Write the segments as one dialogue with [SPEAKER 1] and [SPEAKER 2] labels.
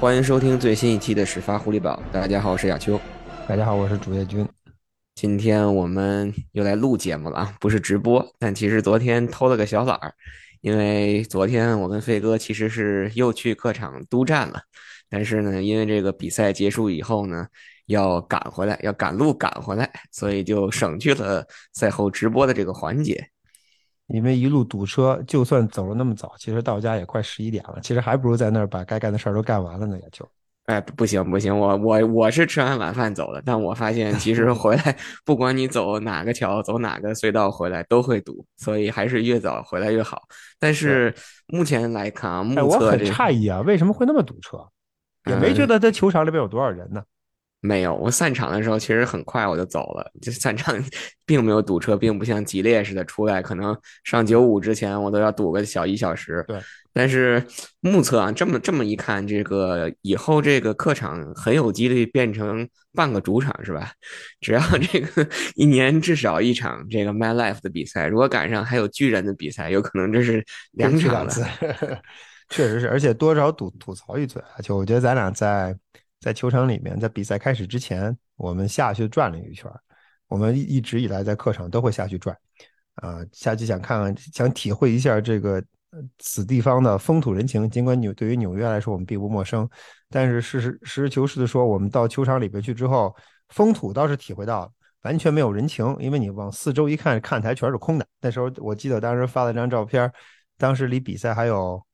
[SPEAKER 1] 欢迎收听最新一期的始发狐狸堡。大家好，我是亚秋。
[SPEAKER 2] 大家好，我是主页君。
[SPEAKER 1] 今天我们又来录节目了啊，不是直播，但其实昨天偷了个小懒儿，因为昨天我跟飞哥其实是又去客场督战了，但是呢，因为这个比赛结束以后呢，要赶回来，要赶路赶回来，所以就省去了赛后直播的这个环节。
[SPEAKER 2] 因为一路堵车，就算走了那么早，其实到家也快十一点了。其实还不如在那儿把该干的事儿都干完了呢。也就，
[SPEAKER 1] 哎，不行不行，我我我是吃完晚饭走的，但我发现其实回来，不管你走哪个桥，走哪个隧道回来都会堵，所以还是越早回来越好。但是目前来看啊，目测
[SPEAKER 2] 我很诧异啊，为什么会那么堵车？也没觉得在球场里边有多少人呢。
[SPEAKER 1] 没有，我散场的时候其实很快我就走了，就散场 并没有堵车，并不像吉列似的出来，可能上九五之前我都要堵个小一小时。
[SPEAKER 2] 对，
[SPEAKER 1] 但是目测啊，这么这么一看，这个以后这个客场很有几率变成半个主场，是吧？只要这个 一年至少一场这个 My Life 的比赛，如果赶上还有巨人的比赛，有可能这是两场
[SPEAKER 2] 了。确实是，而且多少吐吐槽一嘴啊，就我觉得咱俩在。在球场里面，在比赛开始之前，我们下去转了一圈。我们一直以来在客场都会下去转，啊，下去想看看，想体会一下这个此地方的风土人情。尽管纽对于纽约来说我们并不陌生，但是实实实事求是的说，我们到球场里边去之后，风土倒是体会到了，完全没有人情。因为你往四周一看，看台全是空的。那时候我记得当时发了张照片，当时离比赛还有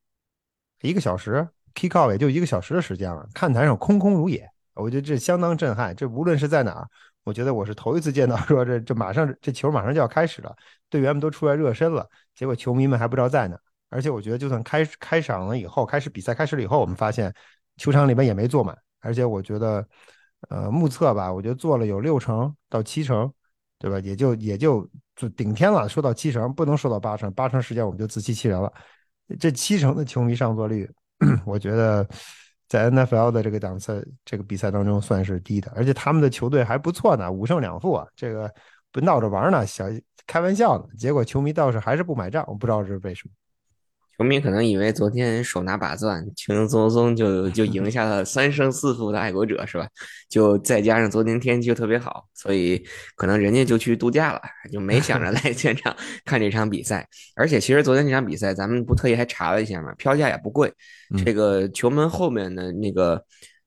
[SPEAKER 2] 一个小时。Kick off 也就一个小时的时间了，看台上空空如也，我觉得这相当震撼。这无论是在哪儿，我觉得我是头一次见到说这这马上这球马上就要开始了，队员们都出来热身了，结果球迷们还不知道在哪。而且我觉得就算开开场了以后，开始比赛开始了以后，我们发现球场里面也没坐满。而且我觉得，呃，目测吧，我觉得坐了有六成到七成，对吧？也就也就就顶天了。说到七成，不能说到八成，八成时间我们就自欺欺人了。这七成的球迷上座率。我觉得在 NFL 的这个档次、这个比赛当中算是低的，而且他们的球队还不错呢，五胜两负啊，这个不闹着玩呢，小开玩笑呢。结果球迷倒是还是不买账，我不知道这是为什么。
[SPEAKER 1] 球迷可能以为昨天手拿把钻，轻轻松松就就赢下了三胜四负的爱国者，是吧？就再加上昨天天气又特别好，所以可能人家就去度假了，就没想着来现场 看这场比赛。而且其实昨天这场比赛，咱们不特意还查了一下嘛，票价也不贵，这个球门后面的那个。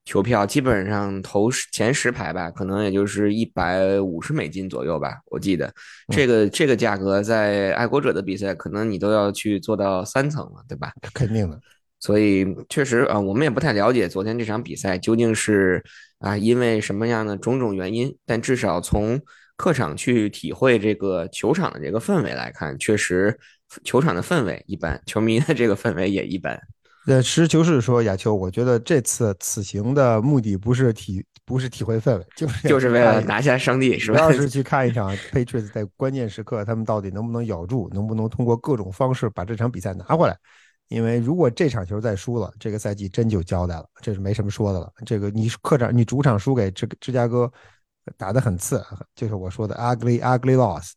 [SPEAKER 1] 球票基本上头前十排吧，可能也就是一百五十美金左右吧。我记得这个这个价格在爱国者的比赛，可能你都要去做到三层了，对吧？
[SPEAKER 2] 肯定的。
[SPEAKER 1] 所以确实啊，我们也不太了解昨天这场比赛究竟是啊因为什么样的种种原因，但至少从客场去体会这个球场的这个氛围来看，确实球场的氛围一般，球迷的这个氛围也一般。
[SPEAKER 2] 那实事求是说，亚秋，我觉得这次此行的目的不是体，不是体会氛围，就是
[SPEAKER 1] 就是为了拿下胜利，是吧？
[SPEAKER 2] 主要是去看一场 Patriots 在关键时刻他们到底能不能咬住，能不能通过各种方式把这场比赛拿回来。因为如果这场球再输了，这个赛季真就交代了，这是没什么说的了。这个你客场你主场输给芝芝加哥，打得很次，就是我说的 ugly ugly loss。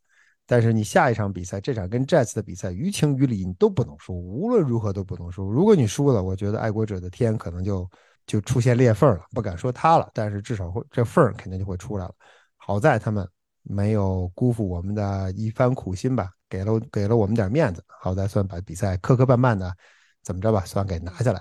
[SPEAKER 2] 但是你下一场比赛，这场跟 Jets 的比赛，于情于理你都不能输，无论如何都不能输。如果你输了，我觉得爱国者的天可能就就出现裂缝了，不敢说塌了，但是至少会这缝肯定就会出来了。好在他们没有辜负我们的一番苦心吧，给了给了我们点面子。好在算把比赛磕磕绊绊的怎么着吧，算给拿下来。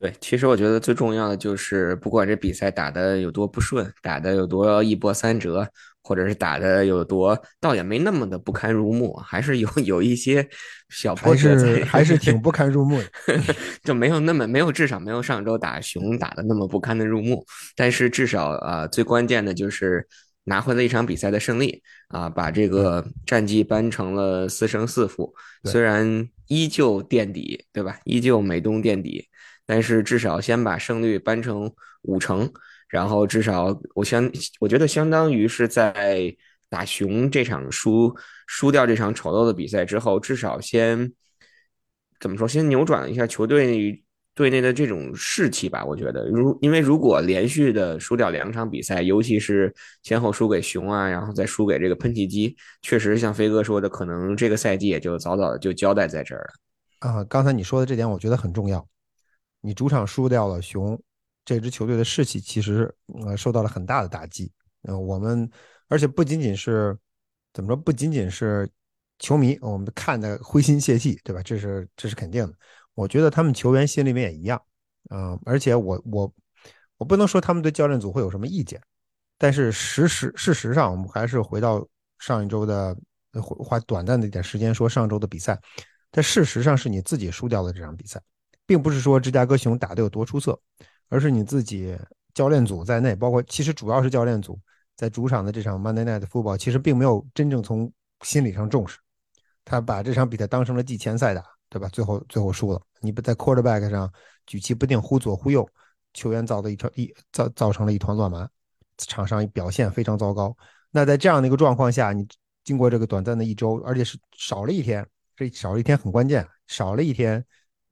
[SPEAKER 1] 对，其实我觉得最重要的就是，不管这比赛打的有多不顺，打的有多一波三折。或者是打的有多，倒也没那么的不堪入目，还是有 有一些小波折，
[SPEAKER 2] 还是挺不堪入目的，
[SPEAKER 1] 就没有那么没有至少没有上周打熊打的那么不堪的入目。但是至少啊，最关键的就是拿回了一场比赛的胜利啊，把这个战绩扳成了四胜四负。虽然依旧垫底，对吧？依旧美东垫底，但是至少先把胜率扳成五成。然后至少我相我觉得相当于是在打熊这场输输掉这场丑陋的比赛之后，至少先怎么说？先扭转一下球队队内的这种士气吧。我觉得，如因为如果连续的输掉两场比赛，尤其是先后输给熊啊，然后再输给这个喷气机，确实像飞哥说的，可能这个赛季也就早早的就交代在这儿了。
[SPEAKER 2] 啊，刚才你说的这点，我觉得很重要。你主场输掉了熊。这支球队的士气其实呃受到了很大的打击。呃，我们而且不仅仅是怎么说，不仅仅是球迷，我们看的灰心泄气，对吧？这是这是肯定的。我觉得他们球员心里面也一样，嗯，而且我我我不能说他们对教练组会有什么意见，但是事实事实上，我们还是回到上一周的花短暂的一点时间说上周的比赛，但事实上是你自己输掉了这场比赛，并不是说芝加哥熊打的有多出色，而是你自己教练组在内，包括其实主要是教练组在主场的这场 Monday Night Football，其实并没有真正从心理上重视，他把这场比赛当成了季前赛打。对吧？最后最后输了，你不在 quarterback 上举棋不定，忽左忽右，球员造的一团一造造成了一团乱麻，场上表现非常糟糕。那在这样的一个状况下，你经过这个短暂的一周，而且是少了一天，这少了一天很关键，少了一天，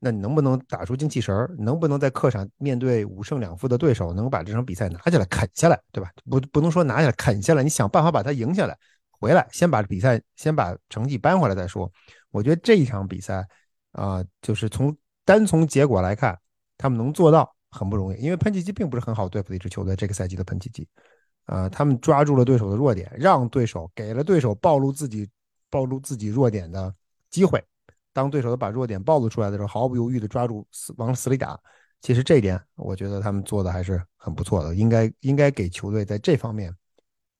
[SPEAKER 2] 那你能不能打出精气神儿？能不能在客场面对五胜两负的对手，能把这场比赛拿下来啃下来？对吧？不不能说拿下来啃下来，你想办法把它赢下来，回来先把比赛先把成绩扳回来再说。我觉得这一场比赛。啊，就是从单从结果来看，他们能做到很不容易，因为喷气机并不是很好对付的一支球队。这个赛季的喷气机，啊，他们抓住了对手的弱点，让对手给了对手暴露自己暴露自己弱点的机会。当对手把弱点暴露出来的时候，毫不犹豫的抓住死往死里打。其实这一点，我觉得他们做的还是很不错的，应该应该给球队在这方面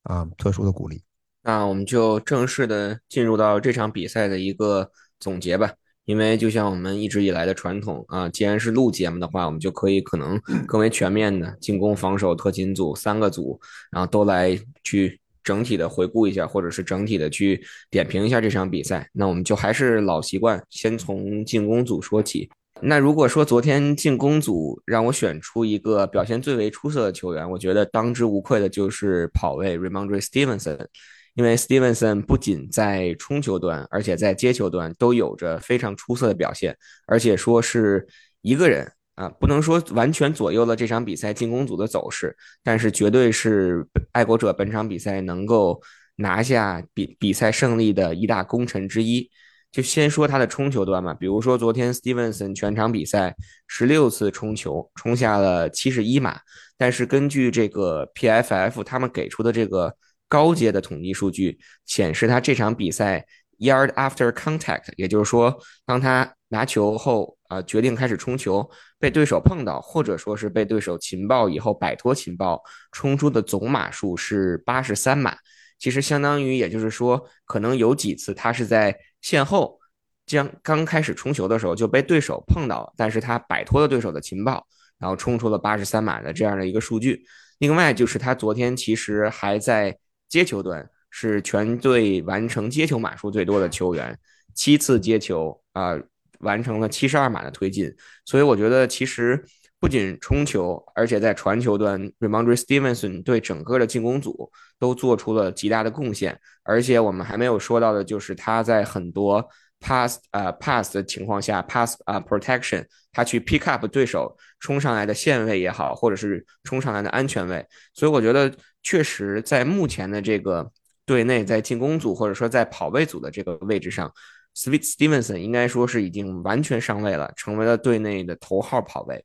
[SPEAKER 2] 啊特殊的鼓励。
[SPEAKER 1] 那我们就正式的进入到这场比赛的一个总结吧。因为就像我们一直以来的传统啊，既然是录节目的话，我们就可以可能 更为全面的进攻、防守、特勤组三个组，然后都来去整体的回顾一下，或者是整体的去点评一下这场比赛。那我们就还是老习惯，先从进攻组说起。那如果说昨天进攻组让我选出一个表现最为出色的球员，我觉得当之无愧的就是跑位 Ramondre Stevenson。因为 Stevenson 不仅在冲球端，而且在接球端都有着非常出色的表现，而且说是一个人啊，不能说完全左右了这场比赛进攻组的走势，但是绝对是爱国者本场比赛能够拿下比比赛胜利的一大功臣之一。就先说他的冲球端嘛，比如说昨天 Stevenson 全场比赛十六次冲球，冲下了七十一码，但是根据这个 PFF 他们给出的这个。高阶的统计数据显示，他这场比赛 yard after contact，也就是说，当他拿球后啊决定开始冲球，被对手碰到，或者说是被对手擒抱以后摆脱擒抱，冲出的总码数是八十三码。其实相当于，也就是说，可能有几次他是在线后将刚开始冲球的时候就被对手碰到，但是他摆脱了对手的擒抱，然后冲出了八十三码的这样的一个数据。另外就是他昨天其实还在。接球端是全队完成接球码数最多的球员，七次接球啊，完成了七十二码的推进。所以我觉得，其实不仅冲球，而且在传球端，Ramondre Stevenson 对整个的进攻组都做出了极大的贡献。而且我们还没有说到的就是他在很多 pass 啊 pass 的情况下，pass 啊 protection，他去 pick up 对手冲上来的线位也好，或者是冲上来的安全位。所以我觉得。确实，在目前的这个队内，在进攻组或者说在跑位组的这个位置上，Sweet Stevenson 应该说是已经完全上位了，成为了队内的头号跑位。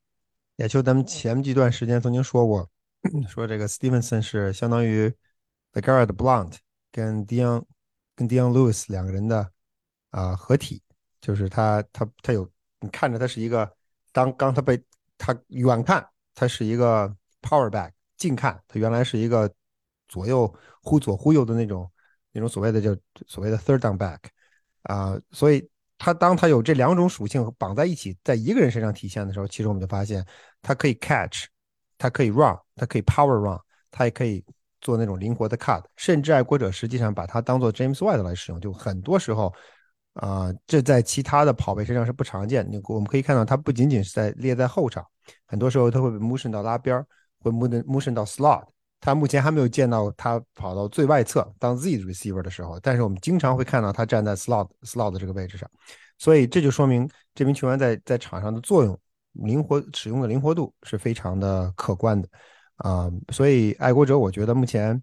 [SPEAKER 2] 也就咱们前几段时间曾经说过，说这个 Stevenson 是相当于 The Garrett Blunt 跟 Dion 跟 Dion Lewis 两个人的啊合体，就是他他他有你看着他是一个，当刚他被他远看他是一个 Power Back。近看，他原来是一个左右忽左忽右的那种那种所谓的叫所谓的 third down back 啊，所以他当他有这两种属性绑在一起，在一个人身上体现的时候，其实我们就发现他可以 catch，他可以 run，他可以 power run，他也可以做那种灵活的 cut，甚至爱国者实际上把他当做 James White 来使用，就很多时候啊，这在其他的跑位身上是不常见。你我们可以看到，他不仅仅是在列在后场，很多时候他会被 motion 到拉边儿。会 motion 到 slot，他目前还没有见到他跑到最外侧当 Z receiver 的时候，但是我们经常会看到他站在 slot slot 这个位置上，所以这就说明这名球员在在场上的作用，灵活使用的灵活度是非常的可观的啊。所以爱国者我觉得目前，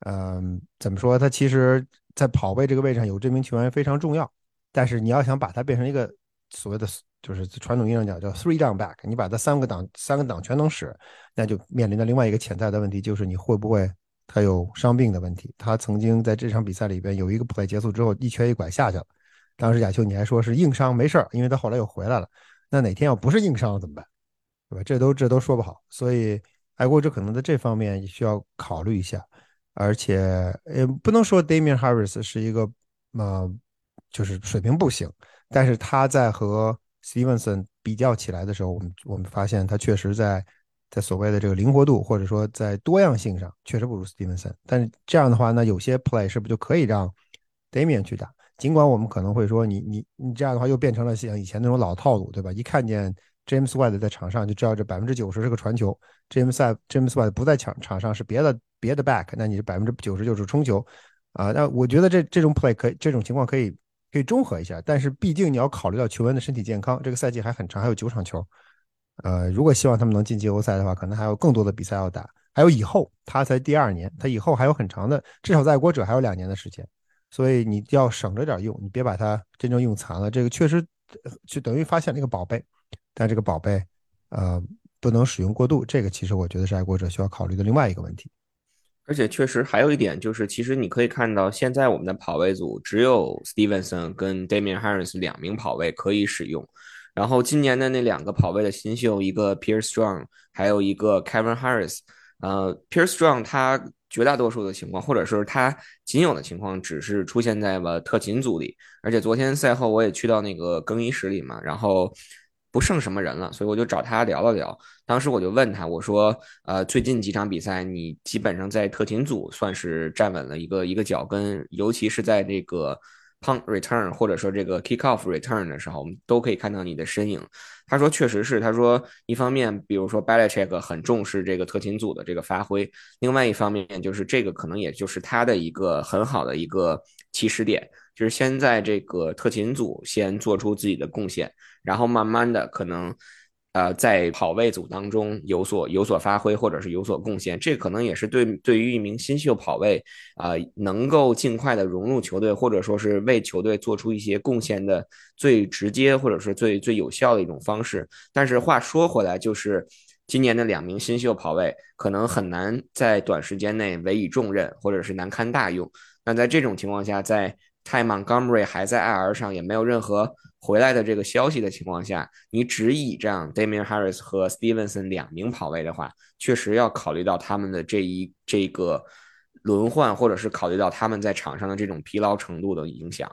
[SPEAKER 2] 嗯，怎么说，他其实在跑位这个位置上有这名球员非常重要，但是你要想把他变成一个所谓的就是传统意义上讲叫 three down back，你把它三个档三个档全能使，那就面临的另外一个潜在的问题就是你会不会他有伤病的问题。他曾经在这场比赛里边有一个 play 结束之后一瘸一拐下去了，当时亚秋你还说是硬伤没事儿，因为他后来又回来了。那哪天要不是硬伤了怎么办？对吧？这都这都说不好，所以爱国者可能在这方面需要考虑一下。而且也不能说 Damian Harris 是一个呃，就是水平不行，但是他在和 Stevenson 比较起来的时候，我们我们发现他确实在在所谓的这个灵活度或者说在多样性上确实不如 Stevenson。但是这样的话，那有些 play 是不是就可以让 Damian 去打？尽管我们可能会说，你你你这样的话又变成了像以前那种老套路，对吧？一看见 James White 在场上就知道这百分之九十是个传球，James James White 不在场场上是别的。别的 back，那你是百分之九十就是冲球，啊，那我觉得这这种 play 可以这种情况可以可以中和一下，但是毕竟你要考虑到球员的身体健康，这个赛季还很长，还有九场球，呃，如果希望他们能进季后赛的话，可能还有更多的比赛要打，还有以后他才第二年，他以后还有很长的，至少在爱国者还有两年的时间，所以你要省着点用，你别把它真正用残了，这个确实就等于发现了一个宝贝，但这个宝贝呃不能使用过度，这个其实我觉得是爱国者需要考虑的另外一个问题。
[SPEAKER 1] 而且确实还有一点就是，其实你可以看到，现在我们的跑位组只有 Stevenson 跟 Damian Harris 两名跑位可以使用。然后今年的那两个跑位的新秀，一个 Pierce Strong，还有一个 Kevin Harris。呃，Pierce Strong 他绝大多数的情况，或者说他仅有的情况，只是出现在了特勤组里。而且昨天赛后我也去到那个更衣室里嘛，然后。不剩什么人了，所以我就找他聊了聊。当时我就问他，我说：“呃，最近几场比赛，你基本上在特勤组算是站稳了一个一个脚跟，尤其是在这个 punt return 或者说这个 kick off return 的时候，我们都可以看到你的身影。”他说：“确实是。”他说：“一方面，比如说 Belichick 很重视这个特勤组的这个发挥；另外一方面，就是这个可能也就是他的一个很好的一个起始点。”就是先在这个特勤组先做出自己的贡献，然后慢慢的可能，呃，在跑位组当中有所有所发挥，或者是有所贡献。这可能也是对对于一名新秀跑位啊，能够尽快的融入球队，或者说是为球队做出一些贡献的最直接或者是最最有效的一种方式。但是话说回来，就是今年的两名新秀跑位可能很难在短时间内委以重任，或者是难堪大用。那在这种情况下，在 Ty Montgomery 还在 IR 上，也没有任何回来的这个消息的情况下，你只以这样 Damian Harris 和 Stevenson 两名跑位的话，确实要考虑到他们的这一这个轮换，或者是考虑到他们在场上的这种疲劳程度的影响。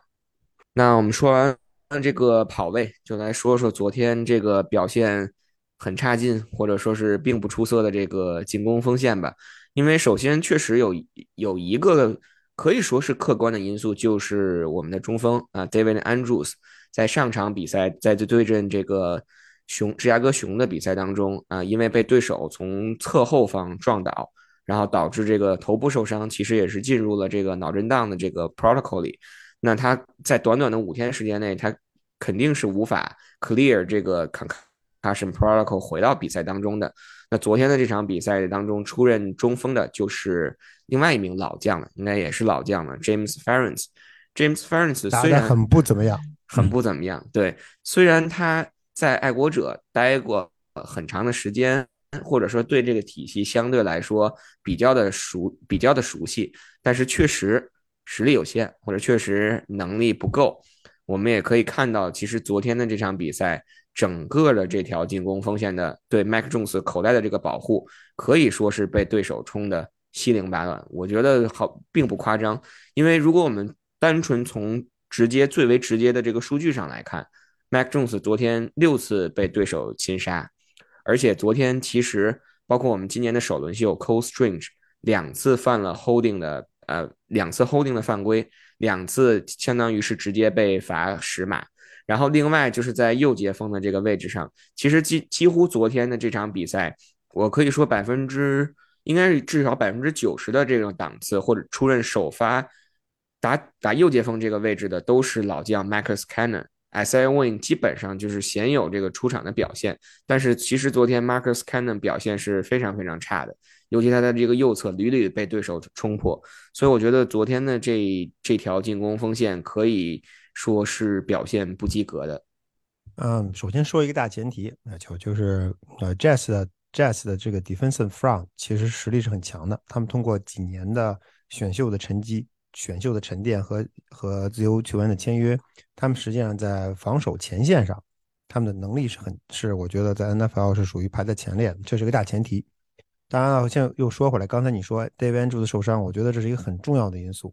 [SPEAKER 1] 那我们说完这个跑位，就来说说昨天这个表现很差劲，或者说是并不出色的这个进攻锋线吧。因为首先确实有有一个。可以说是客观的因素，就是我们的中锋啊，David Andrews 在上场比赛，在对对阵这个熊芝加哥熊的比赛当中啊，因为被对手从侧后方撞倒，然后导致这个头部受伤，其实也是进入了这个脑震荡的这个 protocol 里。那他在短短的五天时间内，他肯定是无法 clear 这个 concussion protocol 回到比赛当中的。那昨天的这场比赛当中，出任中锋的就是另外一名老将了，应该也是老将了，James Farence，James Farence 虽然
[SPEAKER 2] 很不怎么样，
[SPEAKER 1] 很不怎么样，对，虽然他在爱国者待过很长的时间，或者说对这个体系相对来说比较的熟，比较的熟悉，但是确实实力有限，或者确实能力不够。我们也可以看到，其实昨天的这场比赛。整个的这条进攻锋线的对麦克·琼斯口袋的这个保护，可以说是被对手冲的七零八乱。我觉得好并不夸张，因为如果我们单纯从直接最为直接的这个数据上来看，，Mac Jones 昨天六次被对手擒杀，而且昨天其实包括我们今年的首轮秀 Cole Strange 两次犯了 holding 的呃两次 holding 的犯规，两次相当于是直接被罚十码。然后，另外就是在右接锋的这个位置上，其实几几乎昨天的这场比赛，我可以说百分之应该是至少百分之九十的这种档次或者出任首发打打右截锋这个位置的都是老将 Marcus Cannon。S. I. Win 基本上就是鲜有这个出场的表现，但是其实昨天 Marcus Cannon 表现是非常非常差的，尤其他的这个右侧屡屡被对手冲破，所以我觉得昨天的这这条进攻锋线可以。说是表现不及格的，
[SPEAKER 2] 嗯，首先说一个大前提，那就就是呃，Jazz 的 Jazz 的这个 defensive front 其实实力是很强的。他们通过几年的选秀的沉积、选秀的沉淀和和自由球员的签约，他们实际上在防守前线上，他们的能力是很是我觉得在 NFL 是属于排在前列的，这是个大前提。当然了，现在又说回来，刚才你说 David Andrews 受伤，我觉得这是一个很重要的因素。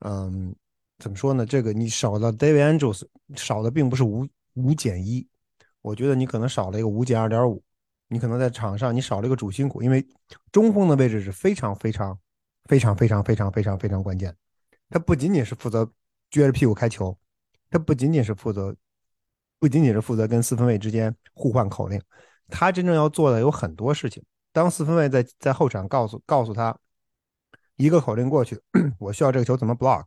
[SPEAKER 2] 嗯，怎么说呢？这个你少了 David Andrews，少的并不是五。五减一，我觉得你可能少了一个五减二点五，你可能在场上你少了一个主心骨，因为中锋的位置是非常非常非常非常非常非常非常关键。他不仅仅是负责撅着屁股开球，他不仅仅是负责不仅仅是负责跟四分卫之间互换口令，他真正要做的有很多事情。当四分卫在在后场告诉告诉他一个口令过去，我需要这个球怎么 block。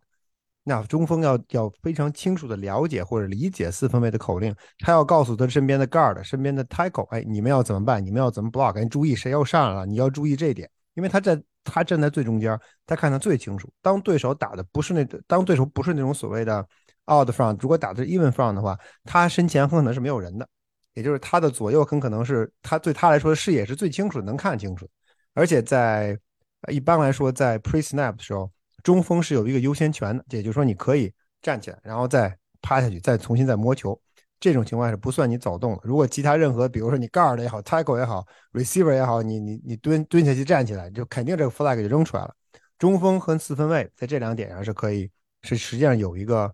[SPEAKER 2] 那中锋要要非常清楚的了解或者理解四分卫的口令，他要告诉他身边的 guard、身边的 tackle，哎，你们要怎么办？你们要怎么 block？你注意谁要上来了，你要注意这一点，因为他在他站在最中间，他看得最清楚。当对手打的不是那，当对手不是那种所谓的 out front，如果打的是 even front 的话，他身前很可能是没有人的，也就是他的左右很可能是他对他来说视野是最清楚，能看清楚。而且在一般来说，在 pre snap 的时候。中锋是有一个优先权的，也就是说你可以站起来，然后再趴下去，再重新再摸球。这种情况是不算你走动的。如果其他任何，比如说你 guard 也好，tackle 也好，receiver 也好，你你你蹲蹲下去站起来，就肯定这个 flag 就扔出来了。中锋和四分卫在这两点上是可以，是实际上有一个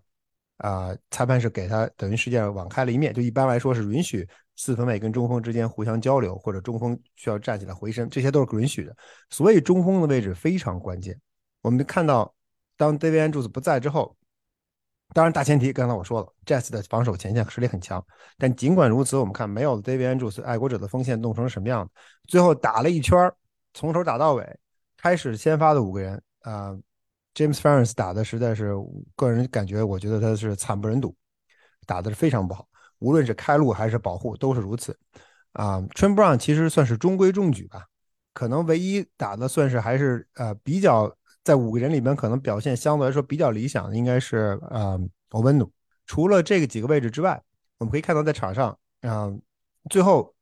[SPEAKER 2] 啊，裁判是给他等于实际上网开了一面，就一般来说是允许四分卫跟中锋之间互相交流，或者中锋需要站起来回身，这些都是允许的。所以中锋的位置非常关键。我们看到，当 David Andrews 不在之后，当然大前提刚才我说了，Jazz 的防守前线实力很强。但尽管如此，我们看没有 David Andrews，爱国者的锋线弄成什么样？最后打了一圈，从头打到尾，开始先发的五个人啊，James Ferris 打的实在是个人感觉，我觉得他是惨不忍睹，打的是非常不好，无论是开路还是保护都是如此。啊 t r e n Brown 其实算是中规中矩吧，可能唯一打的算是还是呃比较。在五个人里面，可能表现相对来说比较理想的应该是呃欧文努。除了这个几个位置之外，我们可以看到在场上，啊，最后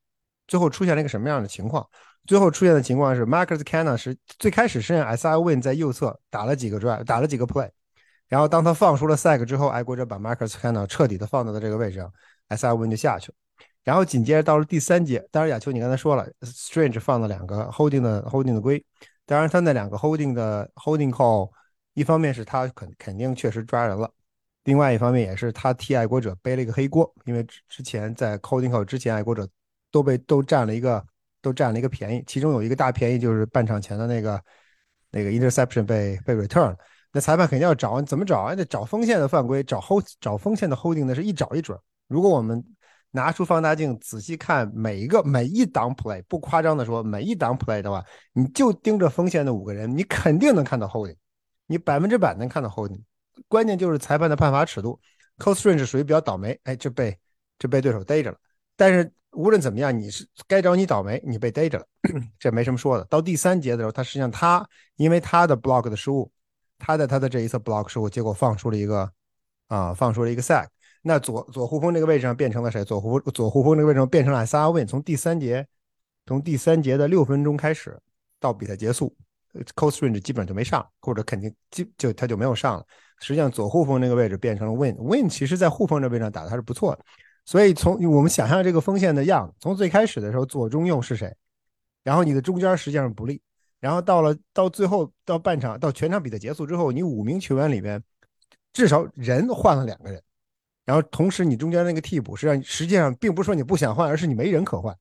[SPEAKER 2] 最后出现了一个什么样的情况？最后出现的情况是，Marcus Cannon 是最开始是让 S.I. Win 在右侧打了几个 drive，打了几个 play，然后当他放出了 sack 之后，爱国者把 Marcus Cannon 彻底的放到了这个位置上，S.I. Win 就下去了。然后紧接着到了第三节，当然亚秋你刚才说了，Strange 放了两个 holding 的 holding 的龟。当然，他那两个 holding 的 holding call，一方面是他肯肯定确实抓人了，另外一方面也是他替爱国者背了一个黑锅，因为之前在 holding call 之前，爱国者都被都占了一个都占了一个便宜，其中有一个大便宜就是半场前的那个那个 interception 被被 return，那裁判肯定要找，怎么找啊？得找锋线的犯规，找 hold 找锋线的 holding 的是一找一准。如果我们拿出放大镜仔细看每一个每一档 play，不夸张的说，每一档 play 的话，你就盯着锋线的五个人，你肯定能看到 holding，你百分之百能看到 holding。关键就是裁判的判罚尺度。c o s t r a n g e 属于比较倒霉，哎，这被这被对手逮着了。但是无论怎么样，你是该找你倒霉，你被逮着了，这没什么说的。到第三节的时候，他实际上他因为他的 block 的失误，他在他的这一次 block 失误，结果放出了一个啊，放出了一个 sack。那左左护锋这个位置上变成了谁？左护左护锋这个位置上变成了萨 Win。从第三节，从第三节的六分钟开始到比赛结束 c o s t Range 基本上就没上，或者肯定就就他就没有上了。实际上左护锋那个位置变成了 Win。Win 其实在护锋这位置上打的还是不错的。所以从我们想象这个锋线的样子，从最开始的时候左中右是谁？然后你的中间实际上不利。然后到了到最后到半场到全场比赛结束之后，你五名球员里面至少人换了两个人。然后同时，你中间那个替补实际上实际上并不是说你不想换，而是你没人可换。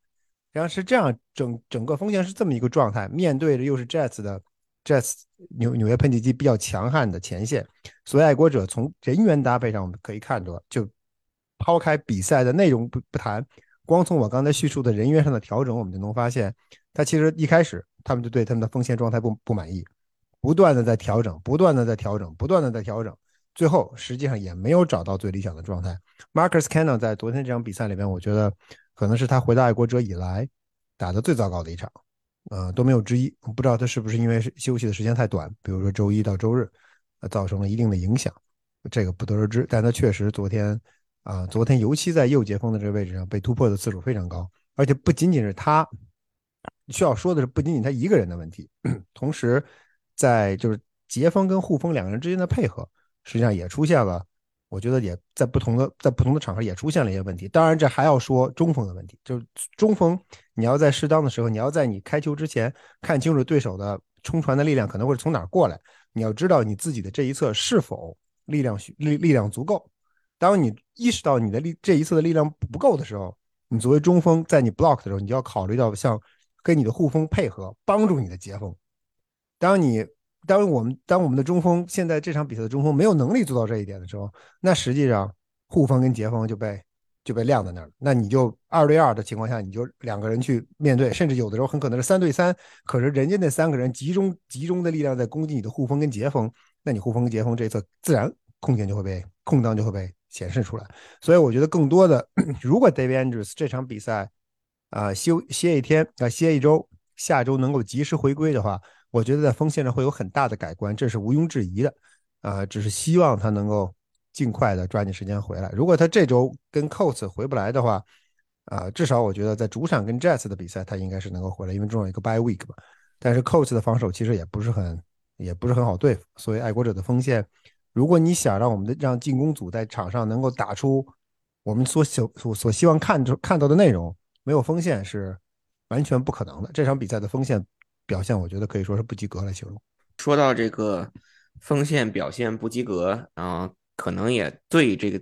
[SPEAKER 2] 然后是这样，整整个锋线是这么一个状态。面对着又是 Jets 的 Jets 纽纽约喷气机比较强悍的前线，所以爱国者从人员搭配上我们可以看出，就抛开比赛的内容不不谈，光从我刚才叙述的人员上的调整，我们就能发现，他其实一开始他们就对他们的锋线状态不不满意，不断的在调整，不断的在调整，不断的在调整。最后实际上也没有找到最理想的状态。Marcus Cannon 在昨天这场比赛里面，我觉得可能是他回到爱国者以来打的最糟糕的一场，呃都没有之一。不知道他是不是因为休息的时间太短，比如说周一到周日，造成了一定的影响，这个不得而知。但他确实昨天啊，昨天尤其在右截锋的这个位置上被突破的次数非常高，而且不仅仅是他需要说的是，不仅仅他一个人的问题，同时在就是截锋跟护锋两个人之间的配合，实际上也出现了，我觉得也在不同的在不同的场合也出现了一些问题。当然，这还要说中锋的问题，就是中锋你要在适当的时候，你要在你开球之前看清楚对手的冲传的力量可能会从哪儿过来，你要知道你自己的这一侧是否力量力力量足够。当你意识到你的力这一侧的力量不够的时候，你作为中锋，在你 block 的时候，你就要考虑到像跟你的护锋配合，帮助你的截锋。当你当我们当我们的中锋现在这场比赛的中锋没有能力做到这一点的时候，那实际上护锋跟截锋就被就被晾在那儿了。那你就二对二的情况下，你就两个人去面对，甚至有的时候很可能是三对三。可是人家那三个人集中集中的力量在攻击你的护锋跟截锋，那你护锋跟截锋这一侧自然空间就会被空档就会被。显示出来，所以我觉得更多的，如果 David Andrews 这场比赛啊休歇一天啊歇一周，下周能够及时回归的话，我觉得在锋线上会有很大的改观，这是毋庸置疑的啊。只是希望他能够尽快的抓紧时间回来。如果他这周跟 Colts 回不来的话，啊，至少我觉得在主场跟 Jets 的比赛他应该是能够回来，因为中有一个 Bye Week 嘛。但是 Colts 的防守其实也不是很也不是很好对付，所以爱国者的锋线。如果你想让我们的让进攻组在场上能够打出我们所想所所希望看出看到的内容，没有锋线是完全不可能的。这场比赛的锋线表现，我觉得可以说是不及格来形容。
[SPEAKER 1] 说到这个锋线表现不及格，啊，可能也对这个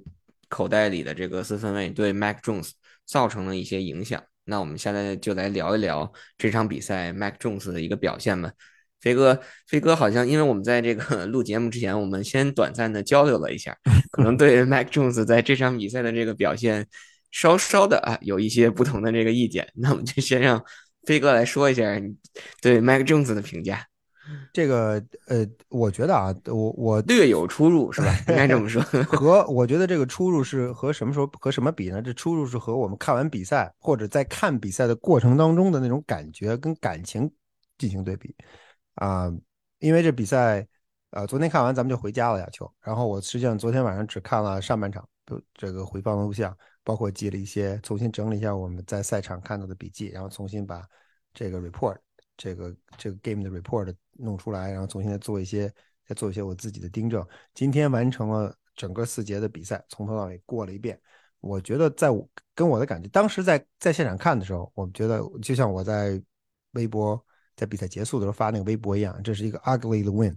[SPEAKER 1] 口袋里的这个四分卫对 Mac Jones 造成了一些影响。那我们现在就来聊一聊这场比赛 Mac Jones 的一个表现吧。飞哥，飞哥好像因为我们在这个 录节目之前，我们先短暂的交流了一下，可能对 Mac Jones 在这场比赛的这个表现稍稍的啊有一些不同的这个意见。那我们就先让飞哥来说一下你对 Mac Jones 的评价。
[SPEAKER 2] 这个呃，我觉得啊，我我
[SPEAKER 1] 略有出入是吧？应该这么说。
[SPEAKER 2] 和我觉得这个出入是和什么时候和什么比呢？这出入是和我们看完比赛或者在看比赛的过程当中的那种感觉跟感情进行对比。啊，因为这比赛，呃，昨天看完咱们就回家了，亚秋。然后我实际上昨天晚上只看了上半场，这个回放录像，包括记了一些，重新整理一下我们在赛场看到的笔记，然后重新把这个 report，这个这个 game 的 report 弄出来，然后重新再做一些，再做一些我自己的订正。今天完成了整个四节的比赛，从头到尾过了一遍。我觉得在我跟我的感觉，当时在在现场看的时候，我觉得就像我在微博。在比赛结束的时候发那个微博一样，这是一个 ugly 的 win，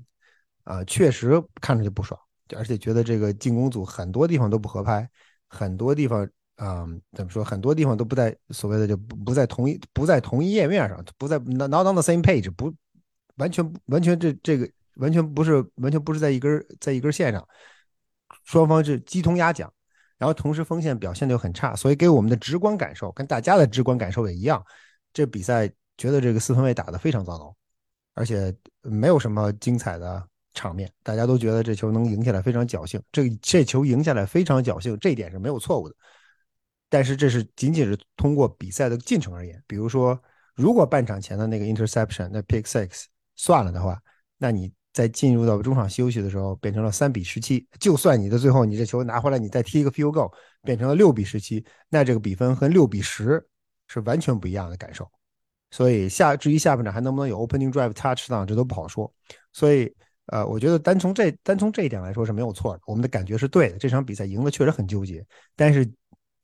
[SPEAKER 2] 啊，确实看着就不爽，而且觉得这个进攻组很多地方都不合拍，很多地方啊，怎么说，很多地方都不在所谓的就不不在同一不在同一页面上，不在 not on the same page，不完全完全这这个完全不是完全不是在一根在一根线上，双方是鸡同鸭讲，然后同时锋线表现就很差，所以给我们的直观感受跟大家的直观感受也一样，这比赛。觉得这个四分卫打得非常糟糕，而且没有什么精彩的场面。大家都觉得这球能赢下来非常侥幸，这这球赢下来非常侥幸，这一点是没有错误的。但是这是仅仅是通过比赛的进程而言。比如说，如果半场前的那个 interception 那 pick six 算了的话，那你在进入到中场休息的时候变成了三比十七。就算你的最后你这球拿回来，你再踢一个 field goal 变成了六比十七，那这个比分和六比十是完全不一样的感受。所以下至于下半场还能不能有 opening drive touchdown，这都不好说。所以，呃，我觉得单从这单从这一点来说是没有错的。我们的感觉是对的，这场比赛赢的确实很纠结。但是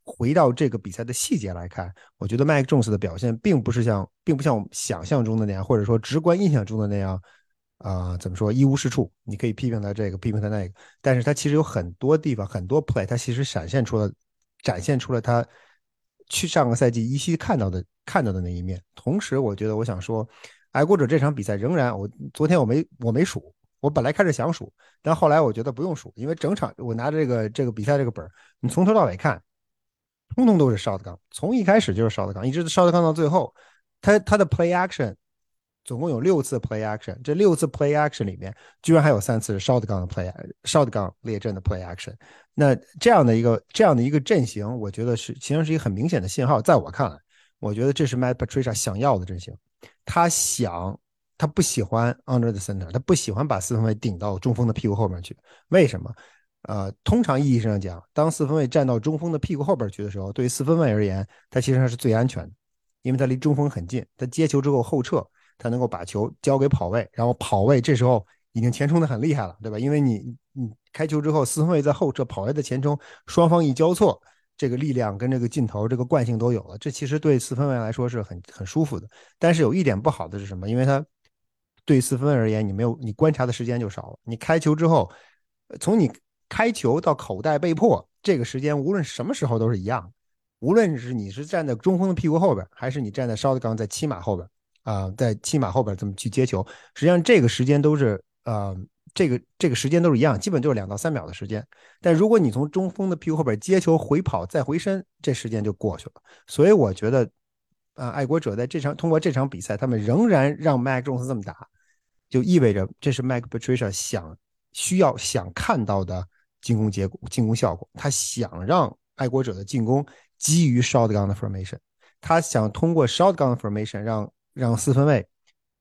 [SPEAKER 2] 回到这个比赛的细节来看，我觉得麦克琼斯的表现并不是像，并不像我们想象中的那样，或者说直观印象中的那样，啊，怎么说一无是处？你可以批评他这个，批评他那个，但是他其实有很多地方，很多 play，他其实展现出了，展现出了他。去上个赛季依稀看到的看到的那一面，同时我觉得我想说，爱国者这场比赛仍然，我昨天我没我没数，我本来开始想数，但后来我觉得不用数，因为整场我拿着这个这个比赛这个本你从头到尾看，通通都是 shot 杠，从一开始就是 shot 杠，一直 shot 杠到最后，他他的 play action。总共有六次 play action，这六次 play action 里面，居然还有三次是 shotgun 的 play，shotgun 列阵的 play action。那这样的一个这样的一个阵型，我觉得是其实是一个很明显的信号。在我看来，我觉得这是 Matt Patricia 想要的阵型。他想，他不喜欢 under the center，他不喜欢把四分卫顶到中锋的屁股后面去。为什么？呃，通常意义上讲，当四分卫站到中锋的屁股后边去的时候，对于四分卫而言，他其实上是最安全的，因为他离中锋很近，他接球之后后撤，他能够把球交给跑位，然后跑位这时候已经前冲的很厉害了，对吧？因为你你开球之后，四分卫在后撤，跑位在前冲，双方一交错，这个力量跟这个劲头、这个惯性都有了，这其实对四分卫来说是很很舒服的。但是有一点不好的是什么？因为他对四分而言，你没有你观察的时间就少了，你开球之后，从你开球到口袋被破，这个时间无论什么时候都是一样。无论是你是站在中锋的屁股后边，还是你站在烧的刚在七码后边啊，在七码后边这么去接球，实际上这个时间都是呃，这个这个时间都是一样，基本就是两到三秒的时间。但如果你从中锋的屁股后边接球回跑再回身，这时间就过去了。所以我觉得，啊，爱国者在这场通过这场比赛，他们仍然让麦克琼斯这么打，就意味着这是麦克 Patricia 想需要想看到的。进攻结果、进攻效果，他想让爱国者的进攻基于 shotgun 的 formation，他想通过 shotgun 的 formation 让让四分卫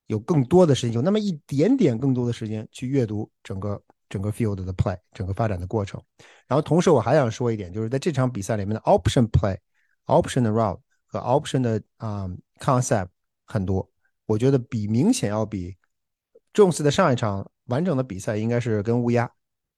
[SPEAKER 2] 有更多的时间，有那么一点点更多的时间去阅读整个整个 field 的 play，整个发展的过程。然后同时我还想说一点，就是在这场比赛里面的 option play、option 的 route 和 option 的啊 concept 很多，我觉得比明显要比 Jones 的上一场完整的比赛应该是跟乌鸦。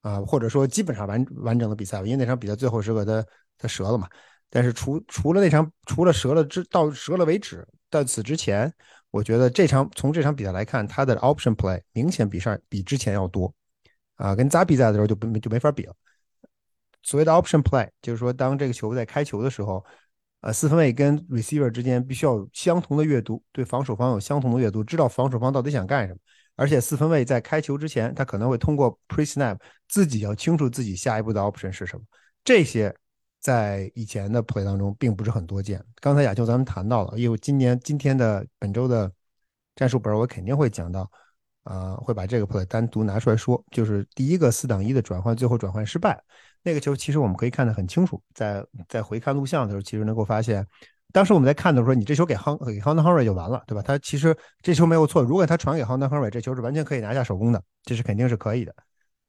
[SPEAKER 2] 啊，或者说基本上完完整的比赛，因为那场比赛最后时刻他他折了嘛。但是除除了那场除了折了之到折了为止，在此之前，我觉得这场从这场比赛来看，他的 option play 明显比上比之前要多啊，跟扎比赛的时候就不就没法比了。所谓的 option play 就是说，当这个球在开球的时候，呃，四分卫跟 receiver 之间必须要有相同的阅读，对防守方有相同的阅读，知道防守方到底想干什么。而且四分卫在开球之前，他可能会通过 pre snap 自己要清楚自己下一步的 option 是什么。这些在以前的 play 当中并不是很多见。刚才亚秋咱们谈到了，因为今年今天的本周的战术本我肯定会讲到，啊，会把这个 play 单独拿出来说。就是第一个四档一的转换，最后转换失败，那个球其实我们可以看得很清楚，在在回看录像的时候，其实能够发现。当时我们在看的时候，你这球给亨给亨德亨瑞就完了，对吧？他其实这球没有错，如果他传给亨德亨瑞，这球是完全可以拿下手工的，这是肯定是可以的，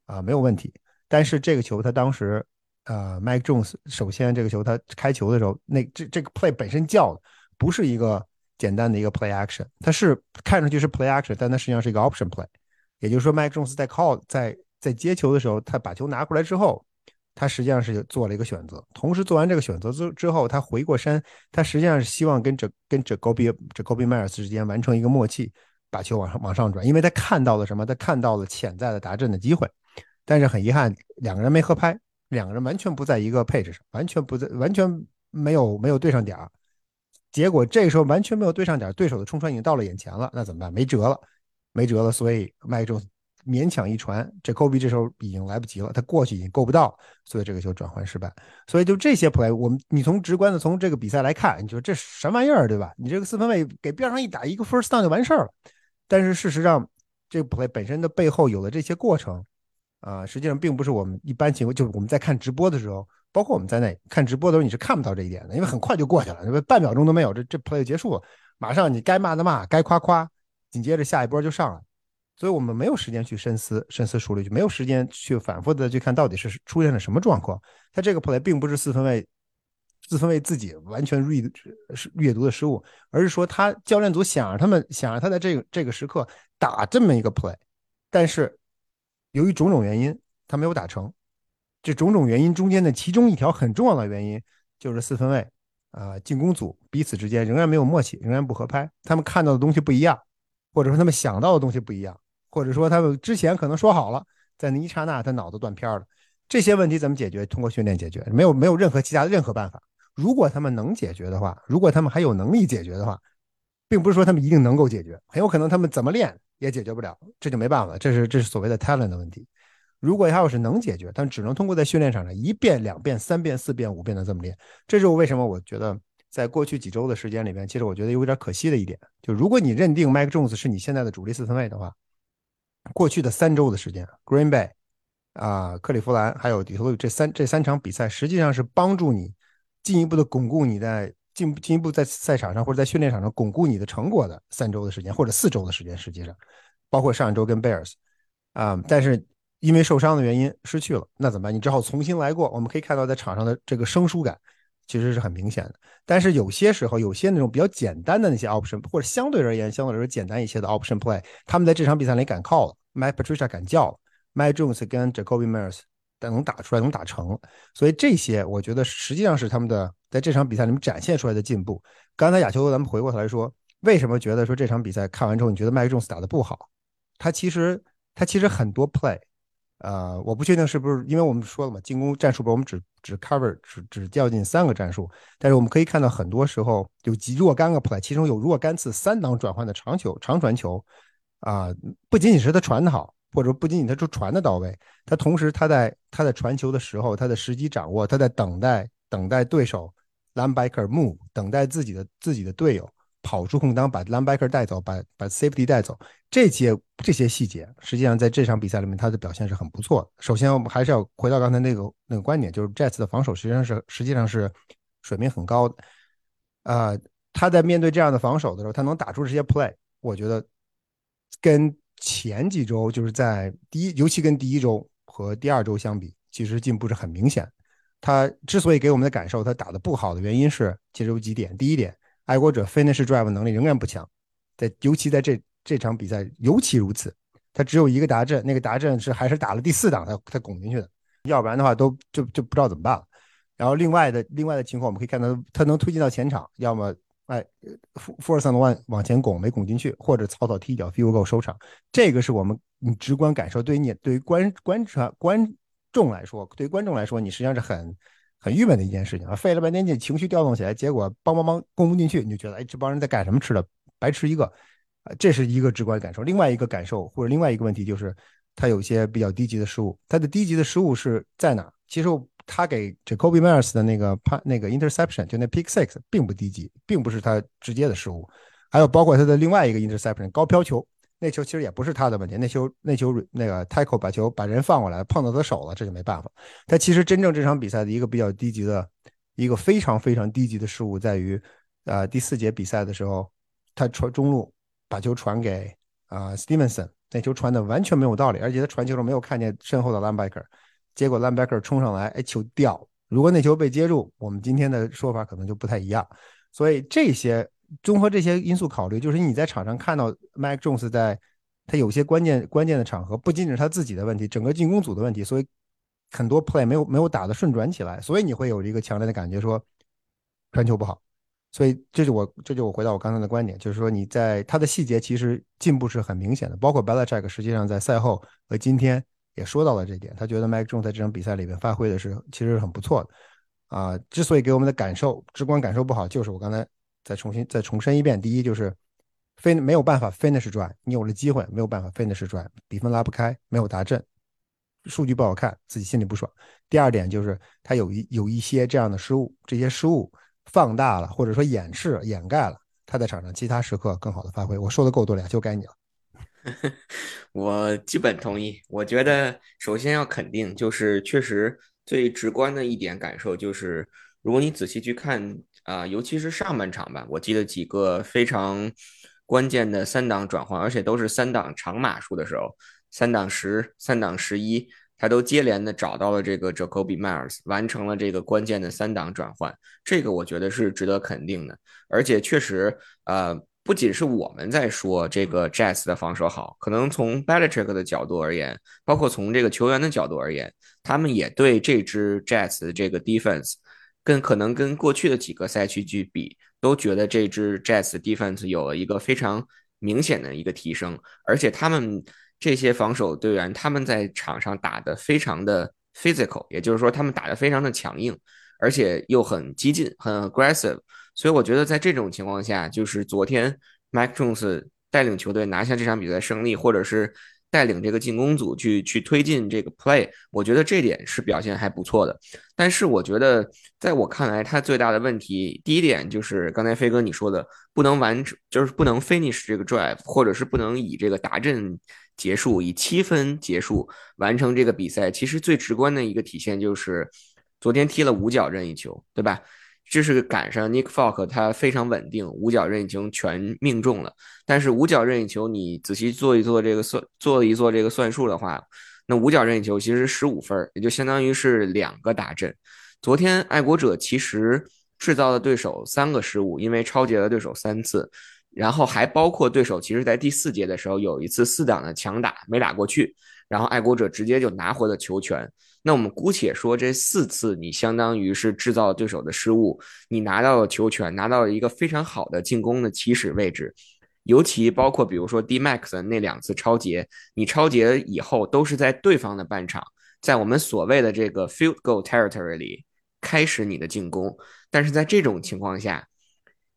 [SPEAKER 2] 啊，没有问题。但是这个球他当时，呃，Mike Jones 首先这个球他开球的时候，那这这个 play 本身叫的不是一个简单的一个 play action，它是看上去是 play action，但它实际上是一个 option play，也就是说 Mike Jones 在 call 在在接球的时候，他把球拿过来之后。他实际上是做了一个选择，同时做完这个选择之之后，他回过身，他实际上是希望跟这跟这 Gobi 这 Gobi Myers 之间完成一个默契，把球往上往上转，因为他看到了什么？他看到了潜在的达阵的机会，但是很遗憾，两个人没合拍，两个人完全不在一个配置上，完全不在，完全没有没有对上点儿。结果这个时候完全没有对上点，对手的冲传已经到了眼前了，那怎么办？没辙了，没辙了，所以麦中。勉强一传，这 Kobe 这时候已经来不及了，他过去已经够不到，所以这个球转换失败。所以就这些 play，我们你从直观的从这个比赛来看，你说这什么玩意儿，对吧？你这个四分卫给边上一打，一个 first down 就完事儿了。但是事实上，这个 play 本身的背后有了这些过程啊，实际上并不是我们一般情况，就是我们在看直播的时候，包括我们在内看直播的时候，你是看不到这一点的，因为很快就过去了，因为半秒钟都没有，这这 play 就结束了，马上你该骂的骂，该夸夸，紧接着下一波就上了。所以我们没有时间去深思、深思熟虑，就没有时间去反复的去看到底是出现了什么状况。他这个 play 并不是四分卫四分卫自己完全 read 是阅读的失误，而是说他教练组想让他们想让他在这个这个时刻打这么一个 play，但是由于种种原因他没有打成。这种种原因中间的其中一条很重要的原因就是四分卫啊进攻组彼此之间仍然没有默契，仍然不合拍，他们看到的东西不一样，或者说他们想到的东西不一样。或者说他们之前可能说好了，在那一刹那他脑子断片了。这些问题怎么解决？通过训练解决，没有没有任何其他的任何办法。如果他们能解决的话，如果他们还有能力解决的话，并不是说他们一定能够解决，很有可能他们怎么练也解决不了，这就没办法。这是这是所谓的 talent 的问题。如果他要是能解决，但只能通过在训练场上一遍、两遍、三遍、四遍、五遍的这么练。这是我为什么我觉得在过去几周的时间里面，其实我觉得有点可惜的一点，就如果你认定 Mike Jones 是你现在的主力四分卫的话。过去的三周的时间，Green Bay 啊，克利夫兰还有底特律这三这三场比赛，实际上是帮助你进一步的巩固你在进进一步在赛场上或者在训练场上巩固你的成果的三周的时间或者四周的时间，实际上包括上一周跟 Bears 啊，但是因为受伤的原因失去了，那怎么办？你只好重新来过。我们可以看到在场上的这个生疏感其实是很明显的。但是有些时候，有些那种比较简单的那些 option，或者相对而言相对来说简单一些的 option play，他们在这场比赛里敢 call 了，Mike Patricia 敢叫了，Mike Jones 跟 Jacoby Myers 能打出来，能打成。所以这些我觉得实际上是他们的在这场比赛里面展现出来的进步。刚才亚秋，咱们回过头来说，为什么觉得说这场比赛看完之后，你觉得 Mike Jones 打的不好？他其实他其实很多 play。呃，我不确定是不是，因为我们说了嘛，进攻战术，我们只只 cover 只只较进三个战术，但是我们可以看到很多时候有极若干个 play，其中有若干次三档转换的长球、长传球，啊，不仅仅是他传的好，或者不仅仅他就传的到位，他同时他在他在传球的时候，他的时机掌握，他在等待等待对手 linebacker move，等待自己的自己的队友。跑出空当，把 linebacker 带走，把把 safety 带走，这些这些细节，实际上在这场比赛里面，他的表现是很不错的。首先，我们还是要回到刚才那个那个观点，就是 Jets 的防守实际上是实际上是水平很高的。啊，他在面对这样的防守的时候，他能打出这些 play，我觉得跟前几周就是在第一，尤其跟第一周和第二周相比，其实进步是很明显。他之所以给我们的感受他打的不好的原因是，其实有几点。第一点。爱国者 finish drive 能力仍然不强，在尤其在这这场比赛尤其如此，他只有一个达阵，那个达阵是还是打了第四档才才拱进去的，要不然的话都就就不知道怎么办了。然后另外的另外的情况，我们可以看到他能推进到前场，要么哎 f o r c e one 往前拱没拱进去，或者草草踢一脚 field goal 收场。这个是我们你直观感受，对于你对于观观察观众来说，对于观众来说，你实际上是很。很郁闷的一件事情啊，费了半天劲，情绪调动起来，结果梆梆梆攻不进去，你就觉得，哎，这帮人在干什么吃的？白吃一个，啊，这是一个直观感受。另外一个感受或者另外一个问题就是，他有些比较低级的失误。他的低级的失误是在哪？其实他给 Jacoby Myers 的那个判那个 interception，就那 pick six，并不低级，并不是他直接的失误。还有包括他的另外一个 interception 高飘球。那球其实也不是他的问题，那球那球那个 tackle 把球把人放过来碰到他手了，这就没办法。他其实真正这场比赛的一个比较低级的一个非常非常低级的失误在于，呃，第四节比赛的时候，他传中路把球传给啊 Stevenson，那球传的完全没有道理，而且他传球时候没有看见身后的 linebacker，结果 linebacker 冲上来，哎，球掉。如果那球被接住，我们今天的说法可能就不太一样。所以这些。综合这些因素考虑，就是你在场上看到 Mike Jones 在他有些关键关键的场合，不仅仅是他自己的问题，整个进攻组的问题，所以很多 play 没有没有打的顺转起来，所以你会有一个强烈的感觉说传球不好。所以这就我这就我回到我刚才的观点，就是说你在他的细节其实进步是很明显的，包括 Belichick 实际上在赛后和今天也说到了这点，他觉得 Mike Jones 在这场比赛里面发挥的是其实是很不错的啊。之所以给我们的感受直观感受不好，就是我刚才。再重新再重申一遍，第一就是非没有办法 finish drive，你有了机会没有办法 finish drive，比分拉不开，没有达阵，数据不好看，自己心里不爽。第二点就是他有一有一些这样的失误，这些失误放大了或者说掩饰掩盖了他在场上其他时刻更好的发挥。我说的够多了，就该你了。
[SPEAKER 1] 我基本同意。我觉得首先要肯定，就是确实最直观的一点感受就是，如果你仔细去看。啊，尤其是上半场吧，我记得几个非常关键的三档转换，而且都是三档长码数的时候，三档十、三档十一，他都接连的找到了这个 Jacoby Myers，完成了这个关键的三档转换，这个我觉得是值得肯定的。而且确实，呃，不仅是我们在说这个 Jazz 的防守好，可能从 Belichick 的角度而言，包括从这个球员的角度而言，他们也对这支 Jazz 的这个 defense。跟可能跟过去的几个赛区去比，都觉得这支 Jazz defense 有了一个非常明显的一个提升，而且他们这些防守队员他们在场上打的非常的 physical，也就是说他们打的非常的强硬，而且又很激进、很 aggressive，所以我觉得在这种情况下，就是昨天 Mike Jones 带领球队拿下这场比赛胜利，或者是。带领这个进攻组去去推进这个 play，我觉得这点是表现还不错的。但是我觉得，在我看来，他最大的问题，第一点就是刚才飞哥你说的，不能完，就是不能 finish 这个 drive，或者是不能以这个达阵结束，以七分结束完成这个比赛。其实最直观的一个体现就是，昨天踢了五脚任意球，对吧？这是赶上 Nick Folk，他非常稳定，五角任意球全命中了。但是五角任意球，你仔细做一做这个算，做一做这个算术的话，那五角任意球其实十五分，也就相当于是两个大阵。昨天爱国者其实制造了对手三个失误，因为超节了对手三次，然后还包括对手其实在第四节的时候有一次四档的强打没打过去，然后爱国者直接就拿回了球权。那我们姑且说这四次你相当于是制造对手的失误，你拿到了球权，拿到了一个非常好的进攻的起始位置。尤其包括比如说 D Max 的那两次超节，你超节以后都是在对方的半场，在我们所谓的这个 field goal territory 里开始你的进攻，但是在这种情况下，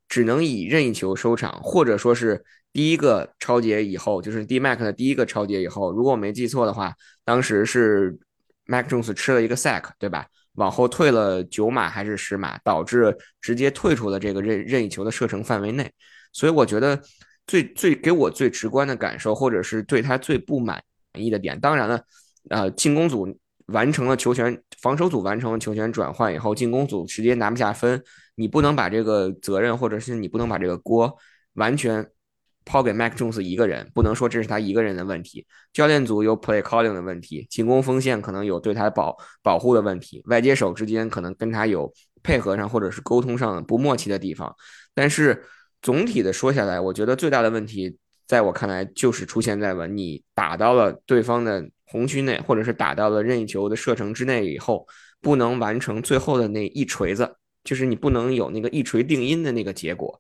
[SPEAKER 1] 只能以任意球收场，或者说是第一个超节以后，就是 D Max 的第一个超节以后，如果我没记错的话，当时是 Mac Jones 吃了一个 sack，对吧？往后退了九码还是十码，导致直接退出了这个任任意球的射程范围内，所以我觉得。最最给我最直观的感受，或者是对他最不满意的点，当然了，呃，进攻组完成了球权，防守组完成了球权转换以后，进攻组直接拿不下分，你不能把这个责任，或者是你不能把这个锅完全抛给 Mac Jones 一个人，不能说这是他一个人的问题，教练组有 play calling 的问题，进攻锋线可能有对他保保护的问题，外接手之间可能跟他有配合上或者是沟通上不默契的地方，但是。总体的说下来，我觉得最大的问题，在我看来就是出现在了你打到了对方的红区内，或者是打到了任意球的射程之内以后，不能完成最后的那一锤子，就是你不能有那个一锤定音的那个结果。